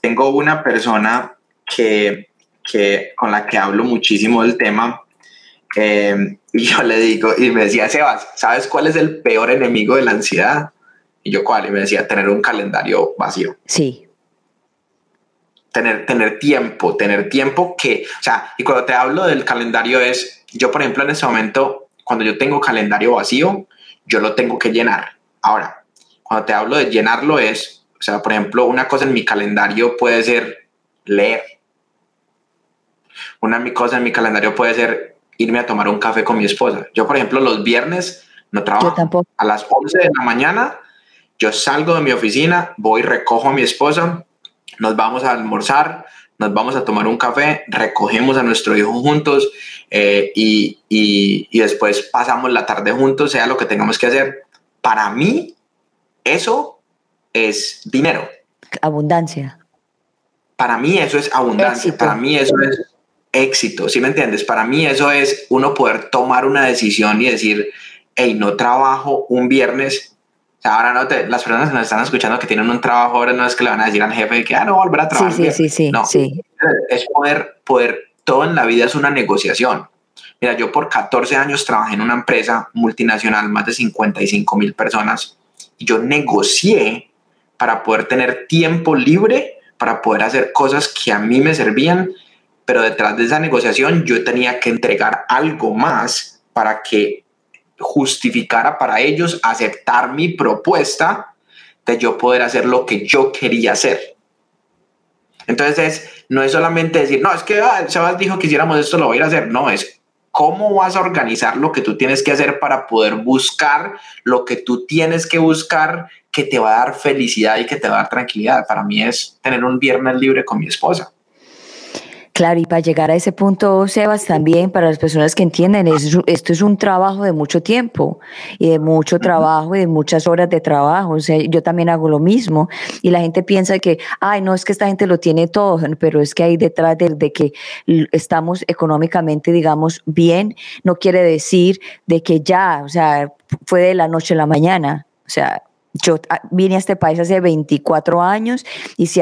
tengo una persona que, que, con la que hablo muchísimo del tema eh, y yo le digo, y me decía, Sebas, ¿sabes cuál es el peor enemigo de la ansiedad? Y yo, ¿cuál? Y me decía, tener un calendario vacío. Sí. Tener, tener tiempo, tener tiempo que, o sea, y cuando te hablo del calendario es, yo por ejemplo en ese momento, cuando yo tengo calendario vacío, yo lo tengo que llenar. Ahora, cuando te hablo de llenarlo es, o sea, por ejemplo, una cosa en mi calendario puede ser leer. Una cosa en mi calendario puede ser irme a tomar un café con mi esposa. Yo, por ejemplo, los viernes no trabajo. A las 11 de la mañana yo salgo de mi oficina, voy, recojo a mi esposa, nos vamos a almorzar, nos vamos a tomar un café, recogemos a nuestro hijo juntos eh, y, y, después pasamos la tarde juntos, sea lo que tengamos que hacer. Para mí, eso es dinero. Abundancia. Para mí eso es abundancia, para mí eso es éxito, ¿sí me entiendes? Para mí eso es uno poder tomar una decisión y decir, hey, no trabajo un viernes, ahora no te, las personas que nos están escuchando que tienen un trabajo ahora no es que le van a decir al jefe que ah, no volver a trabajar. Sí, sí, sí, no, sí. Es poder, poder, todo en la vida es una negociación. Mira, yo por 14 años trabajé en una empresa multinacional, más de 55 mil personas, y yo negocié para poder tener tiempo libre, para poder hacer cosas que a mí me servían, pero detrás de esa negociación yo tenía que entregar algo más para que justificara para ellos aceptar mi propuesta de yo poder hacer lo que yo quería hacer. Entonces, no es solamente decir, no, es que ah, Sebas dijo que hiciéramos esto, lo voy a ir a hacer. No, es cómo vas a organizar lo que tú tienes que hacer para poder buscar lo que tú tienes que buscar que te va a dar felicidad y que te va a dar tranquilidad. Para mí es tener un viernes libre con mi esposa. Claro, y para llegar a ese punto, Sebas, también para las personas que entienden, esto es un trabajo de mucho tiempo y de mucho trabajo y de muchas horas de trabajo. O sea, yo también hago lo mismo y la gente piensa que, ay, no, es que esta gente lo tiene todo, pero es que hay detrás de, de que estamos económicamente, digamos, bien, no quiere decir de que ya, o sea, fue de la noche a la mañana. O sea, yo ah, vine a este país hace 24 años y si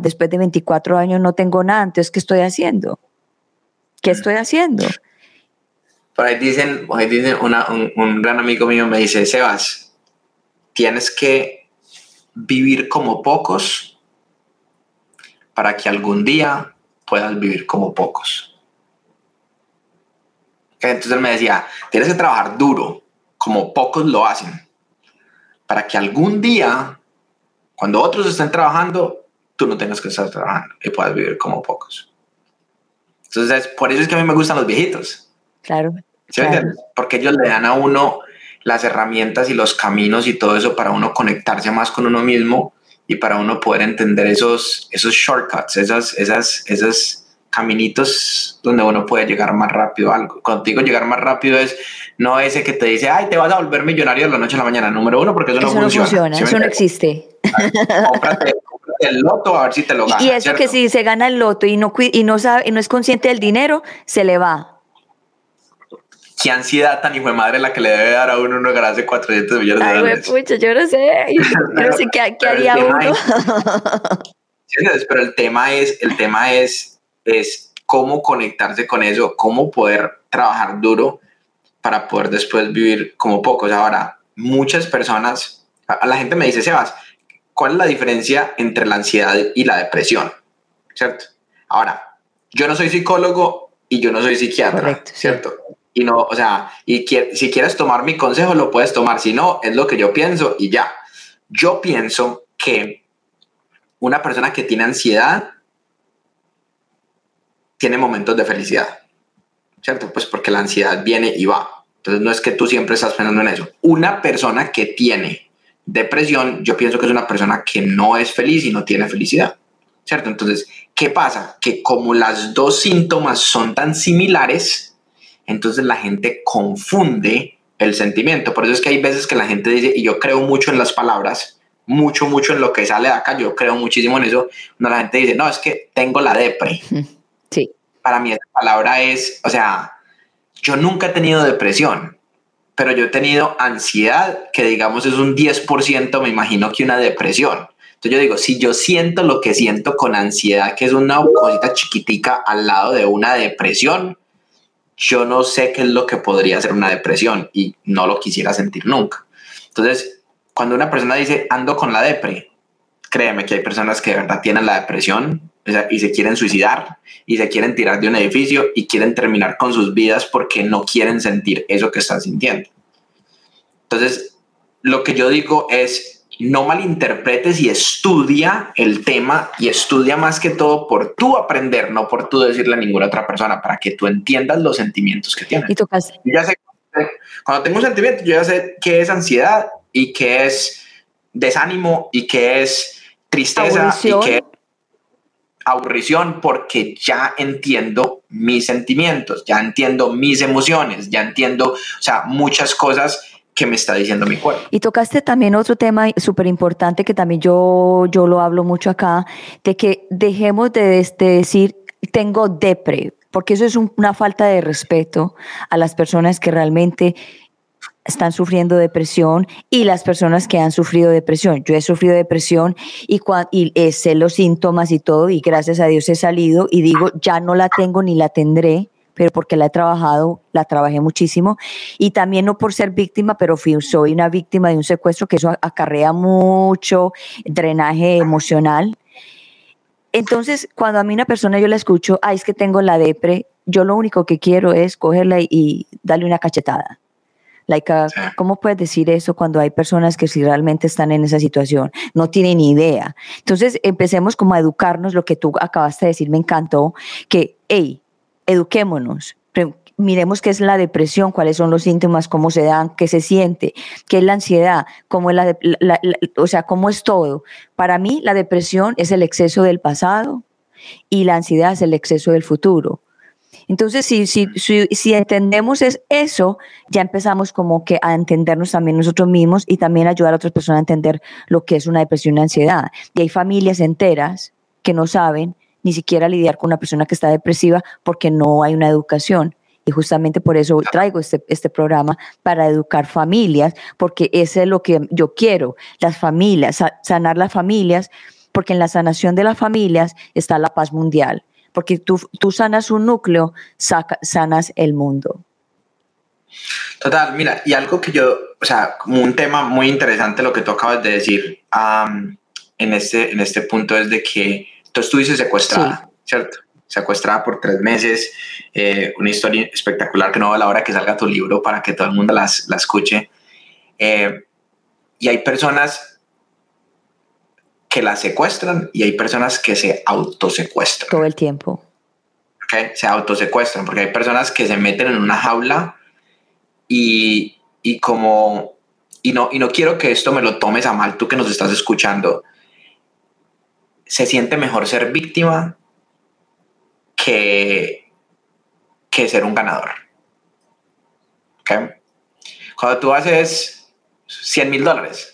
después de 24 años no tengo nada, entonces ¿qué estoy haciendo? ¿Qué mm. estoy haciendo? Por ahí dicen, por ahí dicen un, un gran amigo mío me dice, Sebas, tienes que vivir como pocos para que algún día puedas vivir como pocos. Entonces me decía, tienes que trabajar duro, como pocos lo hacen para que algún día, cuando otros estén trabajando, tú no tengas que estar trabajando y puedas vivir como pocos. Entonces, por eso es que a mí me gustan los viejitos. Claro. Porque ellos le dan a uno las herramientas y los caminos y todo eso para uno conectarse más con uno mismo y para uno poder entender esos, esos shortcuts, esas, esas, esas caminitos donde uno puede llegar más rápido a algo. Cuando digo llegar más rápido es no ese que te dice, ay, te vas a volver millonario de la noche a la mañana. Número uno, porque eso, no funciona. eso no existe. Cómprate, el loto a ver si te lo ganas. Y eso que si se gana el loto y no, y no sabe y no es consciente del dinero, se le va. Qué ansiedad tan hijo de madre la que le debe dar a uno uno ganarse 400 millones de dólares. Ay, pucha, yo no sé. Yo no sé qué, qué haría uno. [laughs] pero el tema es, el tema es es cómo conectarse con eso, cómo poder trabajar duro para poder después vivir como pocos. Ahora, muchas personas, a la gente me dice, Sebas, ¿cuál es la diferencia entre la ansiedad y la depresión? ¿Cierto? Ahora, yo no soy psicólogo y yo no soy psiquiatra, ¿cierto? Y no, o sea, y si quieres tomar mi consejo, lo puedes tomar, si no, es lo que yo pienso y ya. Yo pienso que una persona que tiene ansiedad tiene momentos de felicidad, ¿cierto? Pues porque la ansiedad viene y va. Entonces no es que tú siempre estás pensando en eso. Una persona que tiene depresión, yo pienso que es una persona que no es feliz y no tiene felicidad, ¿cierto? Entonces, ¿qué pasa? Que como las dos síntomas son tan similares, entonces la gente confunde el sentimiento. Por eso es que hay veces que la gente dice, y yo creo mucho en las palabras, mucho, mucho en lo que sale de acá, yo creo muchísimo en eso, cuando la gente dice, no, es que tengo la depre. para mí esa palabra es, o sea, yo nunca he tenido depresión, pero yo he tenido ansiedad, que digamos es un 10%, me imagino que una depresión. Entonces yo digo, si yo siento lo que siento con ansiedad, que es una cosita chiquitica al lado de una depresión, yo no sé qué es lo que podría ser una depresión y no lo quisiera sentir nunca. Entonces, cuando una persona dice ando con la depre, créeme que hay personas que de verdad tienen la depresión y se quieren suicidar y se quieren tirar de un edificio y quieren terminar con sus vidas porque no quieren sentir eso que están sintiendo. Entonces, lo que yo digo es, no malinterpretes y estudia el tema y estudia más que todo por tú aprender, no por tú decirle a ninguna otra persona, para que tú entiendas los sentimientos que tienes. Y tu ya sé, cuando tengo un sentimiento, yo ya sé qué es ansiedad y qué es desánimo y qué es tristeza y qué aburrición porque ya entiendo mis sentimientos, ya entiendo mis emociones, ya entiendo, o sea, muchas cosas que me está diciendo mi cuerpo. Y tocaste también otro tema súper importante que también yo, yo lo hablo mucho acá, de que dejemos de, de decir tengo depre, porque eso es una falta de respeto a las personas que realmente están sufriendo depresión y las personas que han sufrido depresión. Yo he sufrido depresión y, y eh, sé los síntomas y todo y gracias a Dios he salido y digo, ya no la tengo ni la tendré, pero porque la he trabajado, la trabajé muchísimo y también no por ser víctima, pero fui, soy una víctima de un secuestro que eso acarrea mucho drenaje emocional. Entonces, cuando a mí una persona yo la escucho, ay, es que tengo la depre, yo lo único que quiero es cogerla y darle una cachetada Like, uh, ¿cómo puedes decir eso cuando hay personas que si realmente están en esa situación no tienen idea? Entonces, empecemos como a educarnos, lo que tú acabaste de decir me encantó, que, hey, eduquémonos, miremos qué es la depresión, cuáles son los síntomas, cómo se dan, qué se siente, qué es la ansiedad, cómo es la, o sea, cómo es todo. Para mí, la depresión es el exceso del pasado y la ansiedad es el exceso del futuro. Entonces, si, si, si, entendemos es eso, ya empezamos como que a entendernos también nosotros mismos y también ayudar a otras personas a entender lo que es una depresión y ansiedad. Y hay familias enteras que no saben ni siquiera lidiar con una persona que está depresiva porque no hay una educación. Y justamente por eso traigo este, este programa para educar familias, porque eso es lo que yo quiero, las familias, sanar las familias, porque en la sanación de las familias está la paz mundial porque tú, tú sanas un núcleo, sanas el mundo. Total, mira, y algo que yo, o sea, como un tema muy interesante lo que tú acabas de decir en, este, en este punto es de que tú estuviste secuestrada, ¿cierto? Secuestrada por tres meses, eh, una historia espectacular que no va a la hora que salga tu libro para que todo el mundo las, la escuche. Eh, y hay personas que la secuestran y hay personas que se autosecuestran. Todo el tiempo. Okay, se autosecuestran porque hay personas que se meten en una jaula y, y como, y no, y no quiero que esto me lo tomes a mal, tú que nos estás escuchando, se siente mejor ser víctima que, que ser un ganador. Okay. Cuando tú haces 100 mil dólares,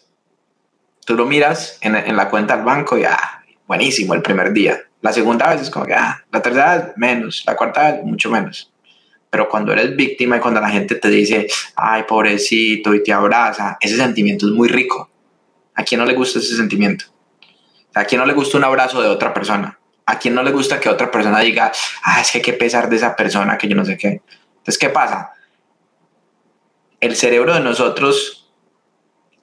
tú lo miras en, la cuenta del banco y, ah, buenísimo el primer día. La segunda vez es como que, ah, la tercera vez menos, la cuarta vez mucho menos. Pero cuando eres víctima y cuando la gente te dice, ay, pobrecito, y te abraza, ese sentimiento es muy rico. ¿A quién no le gusta ese sentimiento? ¿A quién no le gusta un abrazo de otra persona? ¿A quién no le gusta que otra persona diga, ah, es que hay que pesar de esa persona, que yo no sé qué? Entonces, ¿qué pasa? El cerebro de nosotros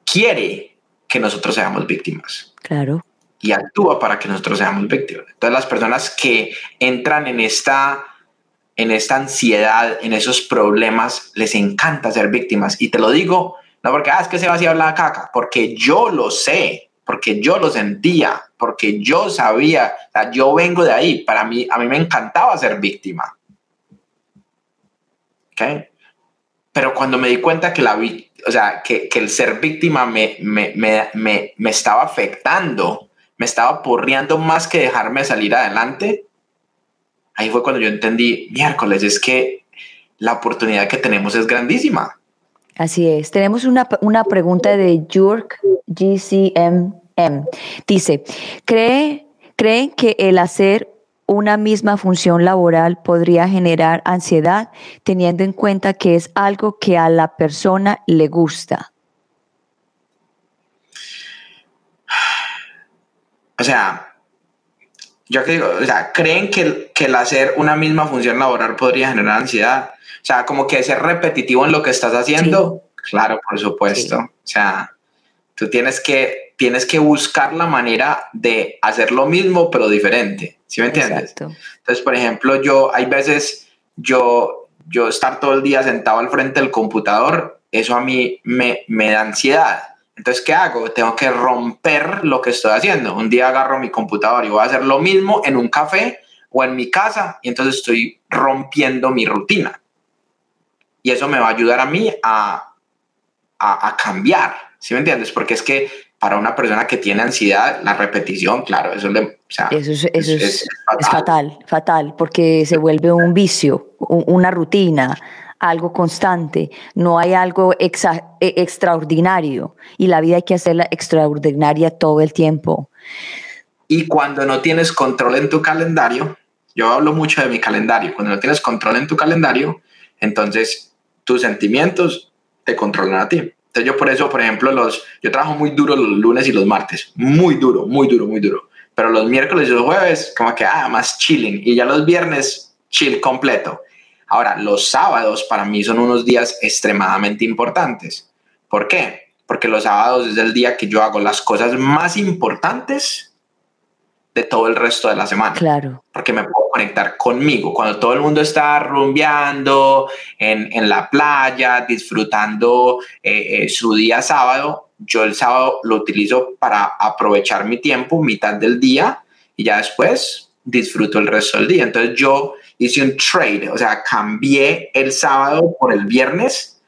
quiere que nosotros seamos víctimas. Claro. Y actúa para que nosotros seamos víctimas. Entonces las personas que entran en esta, en esta ansiedad, en esos problemas, les encanta ser víctimas. Y te lo digo, no porque, ah, es que se va a la caca, porque yo lo sé, porque yo lo sentía, porque yo sabía, o sea, yo vengo de ahí, para mí, a mí me encantaba ser víctima. ¿Ok? Pero cuando me di cuenta que la, o sea, que, que el ser víctima me, me, me, me, estaba afectando, me estaba porreando más que dejarme salir adelante, ahí fue cuando yo entendí, miércoles, es que la oportunidad que tenemos es grandísima. Así es. Tenemos una, una pregunta de Jurk GCMM. Dice, ¿cree, ¿creen que el hacer una misma función laboral podría generar ansiedad teniendo en cuenta que es algo que a la persona le gusta? O sea, yo que digo, o sea, ¿creen que, que el hacer una misma función laboral podría generar ansiedad? O sea, como que ser repetitivo en lo que estás haciendo. Claro, por supuesto. O sea, tú tienes que, tienes que buscar la manera de hacer lo mismo, pero diferente. ¿Sí me entiendes? Entonces, por ejemplo, yo, hay veces, yo, yo estar todo el día sentado al frente del computador, eso a mí me, me da ansiedad. Entonces, ¿qué hago? Tengo que romper lo que estoy haciendo. Un día agarro mi computador y voy a hacer lo mismo en un café o en mi casa y entonces estoy rompiendo mi rutina. Y eso me va a ayudar a mí a, a, a cambiar. ¿Sí me entiendes? Porque es que para una persona que tiene ansiedad, la repetición, claro, eso, es, fatal. fatal, porque se vuelve un vicio, una rutina, algo constante, no hay algo e, extraordinario y la vida hay que hacerla extraordinaria todo el tiempo. Y cuando no tienes control en tu calendario, yo hablo mucho de mi calendario, cuando no tienes control en tu calendario, entonces tus sentimientos te controlan a ti yo por eso, por ejemplo, los, yo trabajo muy duro los lunes y los martes, muy duro, muy duro, muy duro. Pero los miércoles y los jueves, como que, ah, más chilling. Y ya los viernes, chill completo. Ahora, los sábados para mí son unos días extremadamente importantes. ¿Por qué? Porque los sábados es el día que yo hago las cosas más importantes de todo el resto de la semana. Claro. Porque me puedo conectar conmigo. Cuando todo el mundo está rumbeando en, en la playa, disfrutando eh, eh, su día sábado, yo el sábado lo utilizo para aprovechar mi tiempo, mitad del día, y ya después disfruto el resto del día. Entonces yo hice un trade, o sea, cambié el sábado por el viernes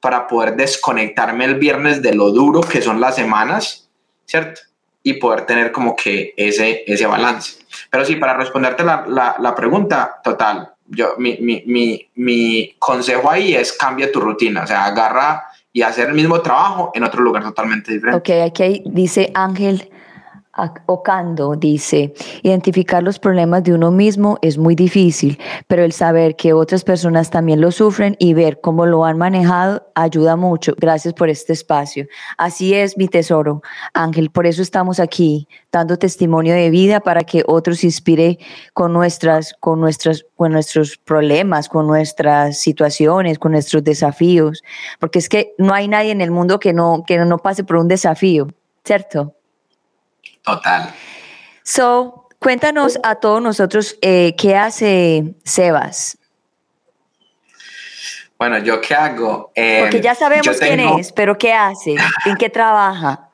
para poder desconectarme el viernes de lo duro que son las semanas, ¿cierto? Y poder tener como que ese, ese balance. Pero sí, para responderte la, la, la pregunta, total, yo, mi, mi, mi, mi, consejo ahí es cambia tu rutina, o sea, agarra y hacer el mismo trabajo en otro lugar totalmente diferente. Ok, aquí dice Ángel, Ocando dice, identificar los problemas de uno mismo es muy difícil, pero el saber que otras personas también lo sufren y ver cómo lo han manejado ayuda mucho. Gracias por este espacio. Así es, mi tesoro, Ángel, por eso estamos aquí, dando testimonio de vida para que otros inspire con nuestras, con nuestras, con nuestros problemas, con nuestras situaciones, con nuestros desafíos, porque es que no hay nadie en el mundo que no, que no pase por un desafío, ¿cierto? Total. So, cuéntanos a todos nosotros eh, qué hace Sebas. Bueno, ¿yo qué hago? Eh, Porque ya sabemos quién es, pero ¿qué hace? ¿En qué trabaja?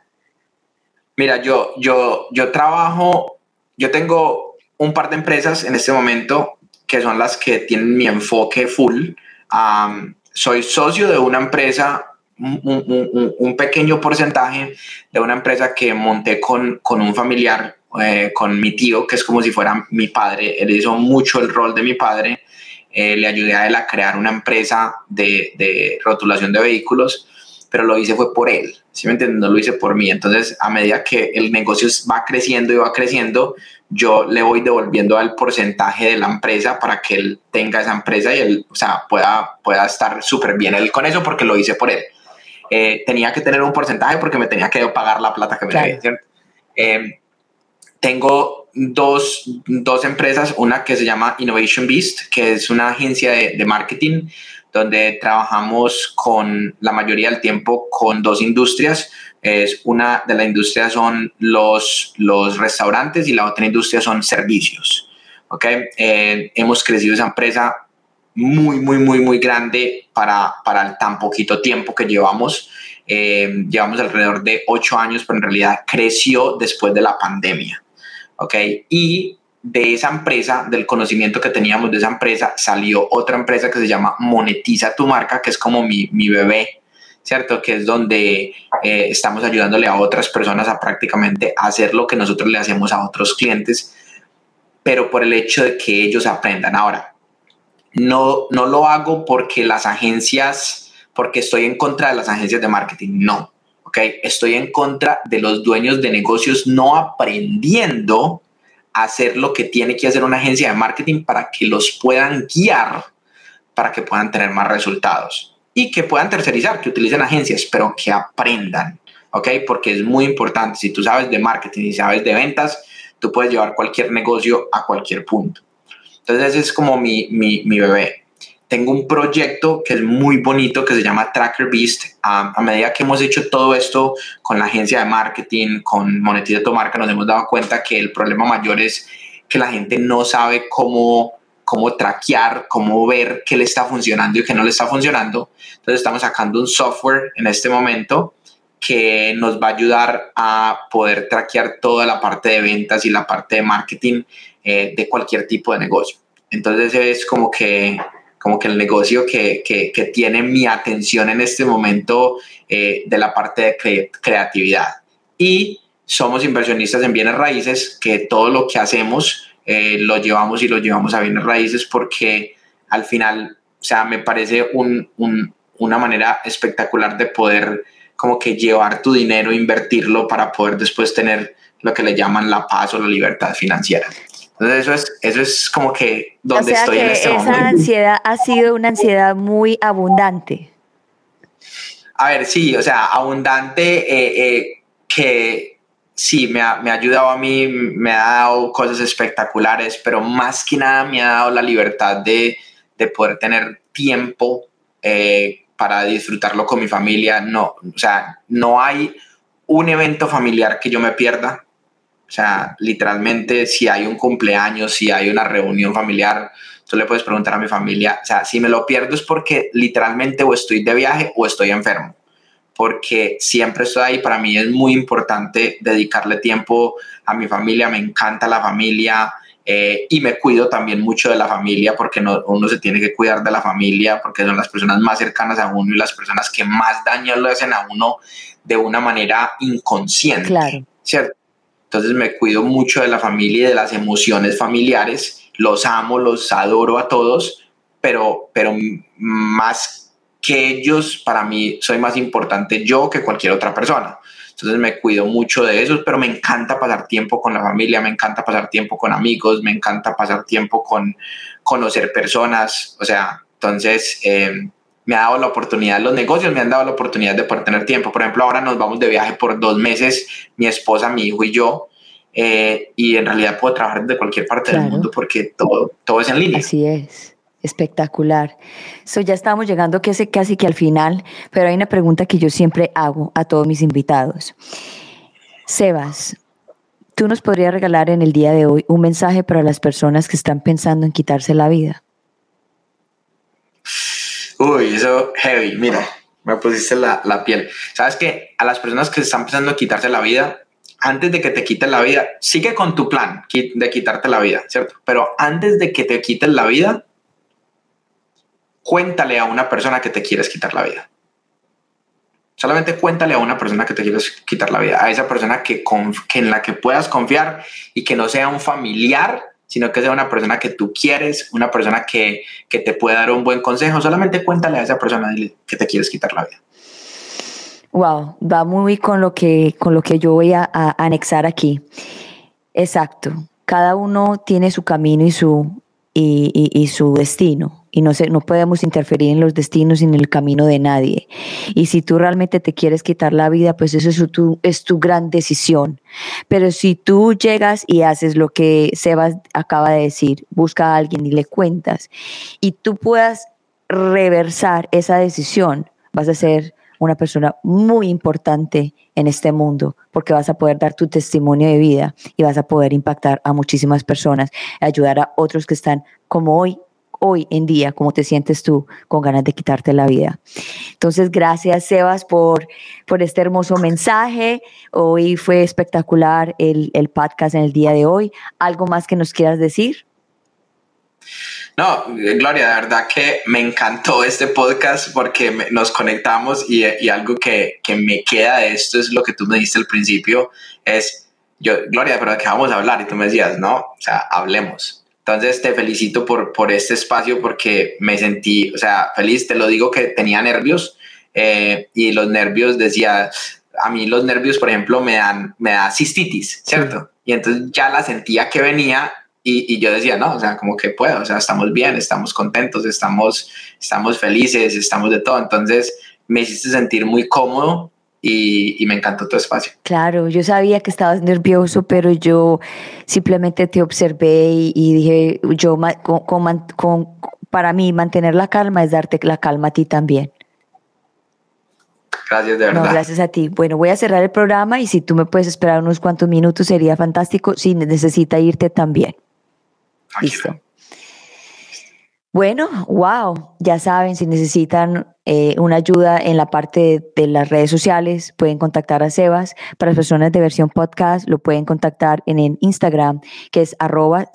Mira, yo, yo, yo trabajo, yo tengo un par de empresas en este momento que son las que tienen mi enfoque full. soy socio de una empresa un, pequeño porcentaje de una empresa que monté con, con un familiar, eh, con mi tío, que es como si fuera mi padre. Él hizo mucho el rol de mi padre. Eh, le ayudé a él a crear una empresa de, de, rotulación de vehículos, pero lo hice fue por él, ¿sí me entiendes? No lo hice por mí. Entonces, a medida que el negocio va creciendo y va creciendo, yo le voy devolviendo al porcentaje de la empresa para que él tenga esa empresa y él, o sea, pueda, pueda estar súper bien él con eso porque lo hice por él. Eh, tenía que tener un porcentaje porque me tenía que pagar la plata que me debía, eh, tengo dos, dos, empresas, una que se llama Innovation Beast, que es una agencia de, de, marketing donde trabajamos con la mayoría del tiempo con dos industrias. Es una de las industrias son los, los restaurantes y la otra industria son servicios. Okay? Eh, hemos crecido esa empresa muy, muy, muy, muy grande para, para el tan poquito tiempo que llevamos. Eh, llevamos alrededor de ocho años, pero en realidad creció después de la pandemia. ¿Ok? Y de esa empresa, del conocimiento que teníamos de esa empresa, salió otra empresa que se llama Monetiza tu marca, que es como mi, mi bebé, ¿cierto? Que es donde eh, estamos ayudándole a otras personas a prácticamente hacer lo que nosotros le hacemos a otros clientes, pero por el hecho de que ellos aprendan. Ahora, no, no lo hago porque las agencias, porque estoy en contra de las agencias de marketing, no. ¿ok? Estoy en contra de los dueños de negocios no aprendiendo a hacer lo que tiene que hacer una agencia de marketing para que los puedan guiar, para que puedan tener más resultados y que puedan tercerizar, que utilicen agencias, pero que aprendan, ¿ok? Porque es muy importante. Si tú sabes de marketing y sabes de ventas, tú puedes llevar cualquier negocio a cualquier punto. Entonces ese es como mi, mi, mi bebé. Tengo un proyecto que es muy bonito que se llama Tracker Beast. a medida que hemos hecho todo esto con la agencia de marketing, con Monetiza tu marca, nos hemos dado cuenta que el problema mayor es que la gente no sabe cómo, cómo traquear, cómo ver qué le está funcionando y qué no le está funcionando. Entonces estamos sacando un software en este momento que nos va a ayudar a poder traquear toda la parte de ventas y la parte de marketing eh, de cualquier tipo de negocio. Entonces es como que, como que el negocio que, que, tiene mi atención en este momento eh, de la parte de creatividad. Y somos inversionistas en bienes raíces, que todo lo que hacemos eh, lo llevamos y lo llevamos a bienes raíces porque al final, o sea, me parece un, un, una manera espectacular de poder como que llevar tu dinero, invertirlo para poder después tener lo que le llaman la paz o la libertad financiera. Entonces eso es, eso es como que donde estoy en este momento. Esa ansiedad ha sido una ansiedad muy abundante. A ver, sí, o sea, abundante eh, eh, que sí, me ha, me ha, ayudado a mí, me ha dado cosas espectaculares, pero más que nada me ha dado la libertad de, de poder tener tiempo eh, para disfrutarlo con mi familia. No, o sea, no hay un evento familiar que yo me pierda o sea, literalmente si hay un cumpleaños, si hay una reunión familiar, tú le puedes preguntar a mi familia, o sea, si me lo pierdo es porque literalmente o estoy de viaje o estoy enfermo, porque siempre estoy ahí, para mí es muy importante dedicarle tiempo a mi familia, me encanta la familia eh, y me cuido también mucho de la familia porque no, uno se tiene que cuidar de la familia porque son las personas más cercanas a uno y las personas que más daño le hacen a uno de una manera inconsciente. Claro. ¿Cierto? Entonces me cuido mucho de la familia y de las emociones familiares, los amo, los adoro a todos, pero, pero más que ellos, para mí soy más importante yo que cualquier otra persona. Entonces me cuido mucho de eso, pero me encanta pasar tiempo con la familia, me encanta pasar tiempo con amigos, me encanta pasar tiempo con conocer personas, o sea, entonces eh, me ha dado la oportunidad, los negocios me han dado la oportunidad de poder tener tiempo. Por ejemplo, ahora nos vamos de viaje por dos meses, mi esposa, mi hijo y yo, eh, y en realidad puedo trabajar desde cualquier parte del mundo porque todo, todo es en línea. Así es. Espectacular. So, ya estamos llegando casi, casi que al final, pero hay una pregunta que yo siempre hago a todos mis invitados. Sebas, ¿tú nos podrías regalar en el día de hoy un mensaje para las personas que están pensando en quitarse la vida? Uy, eso heavy, mira, me pusiste la, la piel. Sabes que a las personas que están pensando en quitarse la vida, antes de que te quiten la vida, sigue con tu plan de quitarte la vida, ¿cierto? Pero antes de que te quiten la vida, cuéntale a una persona que te quieres quitar la vida. Solamente cuéntale a una persona que te quieres quitar la vida, a esa persona que, que en la que puedas confiar y que no sea un familiar sino que sea una persona que tú quieres, una persona que, te puede dar un buen consejo. Solamente cuéntale a esa persona que te quieres quitar la vida. Wow, va muy con lo que, con lo que yo voy a anexar aquí. Exacto. Cada uno tiene su camino y su, y, su destino. Y no, no podemos interferir en los destinos y en el camino de nadie. Y si tú realmente te quieres quitar la vida, pues eso es tu, es tu gran decisión. Pero si tú llegas y haces lo que Sebas acaba de decir, busca a alguien y le cuentas, y tú puedas reversar esa decisión, vas a ser una persona muy importante en este mundo, porque vas a poder dar tu testimonio de vida y vas a poder impactar a muchísimas personas, ayudar a otros que están como hoy hoy en día, como te sientes tú con ganas de quitarte la vida. Entonces, gracias Sebas por, por este hermoso mensaje. Hoy fue espectacular el, el podcast en el día de hoy. ¿Algo más que nos quieras decir? No, Gloria, de verdad que me encantó este podcast porque nos conectamos y, algo que, me queda de esto es lo que tú me dijiste al principio, es, yo, Gloria, pero ¿de qué vamos a hablar? Y tú me decías, no, o sea, hablemos. Entonces te felicito por, por este espacio porque me sentí, o sea, feliz, te lo digo que tenía nervios eh, y los nervios decía, a mí los nervios, por ejemplo, me dan, me da cistitis, ¿cierto? Y entonces ya la sentía que venía y, yo decía, no, o sea, como que puedo, o sea, estamos bien, estamos contentos, estamos, estamos felices, estamos de todo. Entonces me hiciste sentir muy cómodo y, me encantó tu espacio. Claro, yo sabía que estabas nervioso, pero yo simplemente te observé y, dije, yo con, para mí mantener la calma es darte la calma a ti también. Gracias, de verdad. No, gracias a ti. Bueno, voy a cerrar el programa y si tú me puedes esperar unos cuantos minutos sería fantástico. Si necesita irte también. Listo. Bueno, wow, ya saben, si necesitan eh, una ayuda en la parte de, las redes sociales, pueden contactar a Sebas. Para las personas de versión podcast, lo pueden contactar en el Instagram, que es arroba.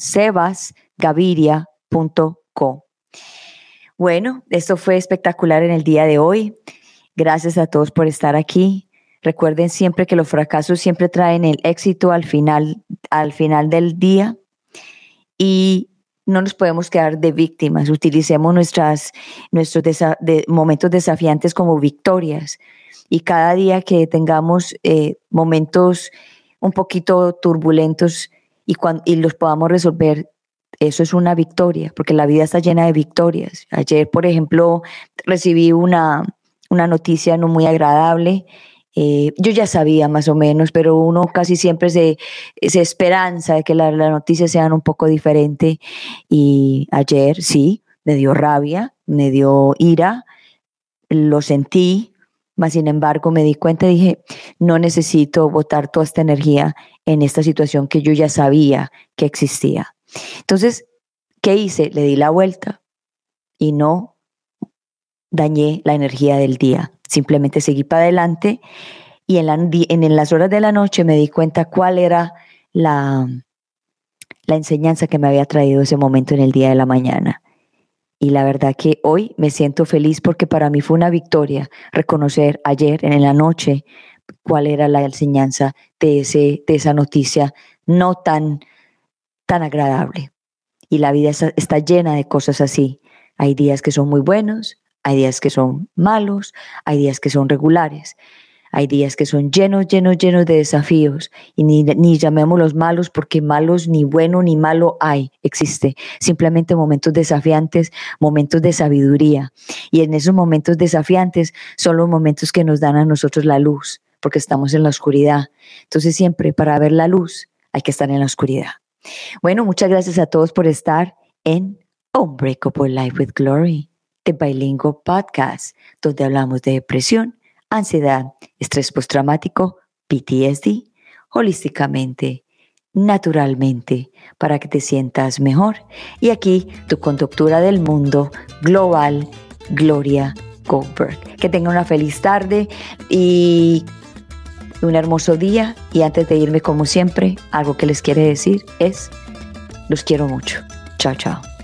Bueno, esto fue espectacular en el día de hoy. Gracias a todos por estar aquí. Recuerden siempre que los fracasos siempre traen el éxito al final, al final del día y no nos podemos quedar de víctimas. Utilicemos nuestras, nuestros momentos desafiantes como victorias. Y cada día que tengamos eh, momentos un poquito turbulentos y, y los podamos resolver, eso es una victoria, porque la vida está llena de victorias. Ayer, por ejemplo, recibí una, una noticia no muy agradable eh, yo ya sabía más o menos, pero uno casi siempre se, se esperanza de que las noticias sean un poco diferentes. Y ayer sí, me dio rabia, me dio ira, lo sentí, mas sin embargo me di cuenta y dije, no necesito botar toda esta energía en esta situación que yo ya sabía que existía. Entonces, ¿qué hice? Le di la vuelta y no dañé la energía del día. Simplemente seguí para adelante y en, las horas de la noche me di cuenta cuál era la, enseñanza que me había traído ese momento en el día de la mañana. Y la verdad que hoy me siento feliz porque para mí fue una victoria reconocer ayer en la noche cuál era la enseñanza de esa noticia no tan, tan agradable. Y la vida está llena de cosas así. Hay días que son muy buenos, hay días que son malos, hay días que son regulares. Hay días que son llenos, llenos, llenos de desafíos y ni, ni llamémoslos malos porque malos ni bueno ni malo hay, existe. Simplemente momentos desafiantes, momentos de sabiduría. Y en esos momentos desafiantes son los momentos que nos dan a nosotros la luz, porque estamos en la oscuridad. Entonces siempre para ver la luz hay que estar en la oscuridad. Bueno, muchas gracias a todos por estar en Unbreakable Life with Glory, The Bilingual Podcast, donde hablamos de depresión ansiedad, estrés postraumático, PTSD, holísticamente, naturalmente, para que te sientas mejor. Y aquí tu conductora del mundo global, Gloria Goldberg. Que tenga una feliz tarde y un hermoso día. Y antes de irme, como siempre, algo que les quiere decir es, los quiero mucho. Chao, chao.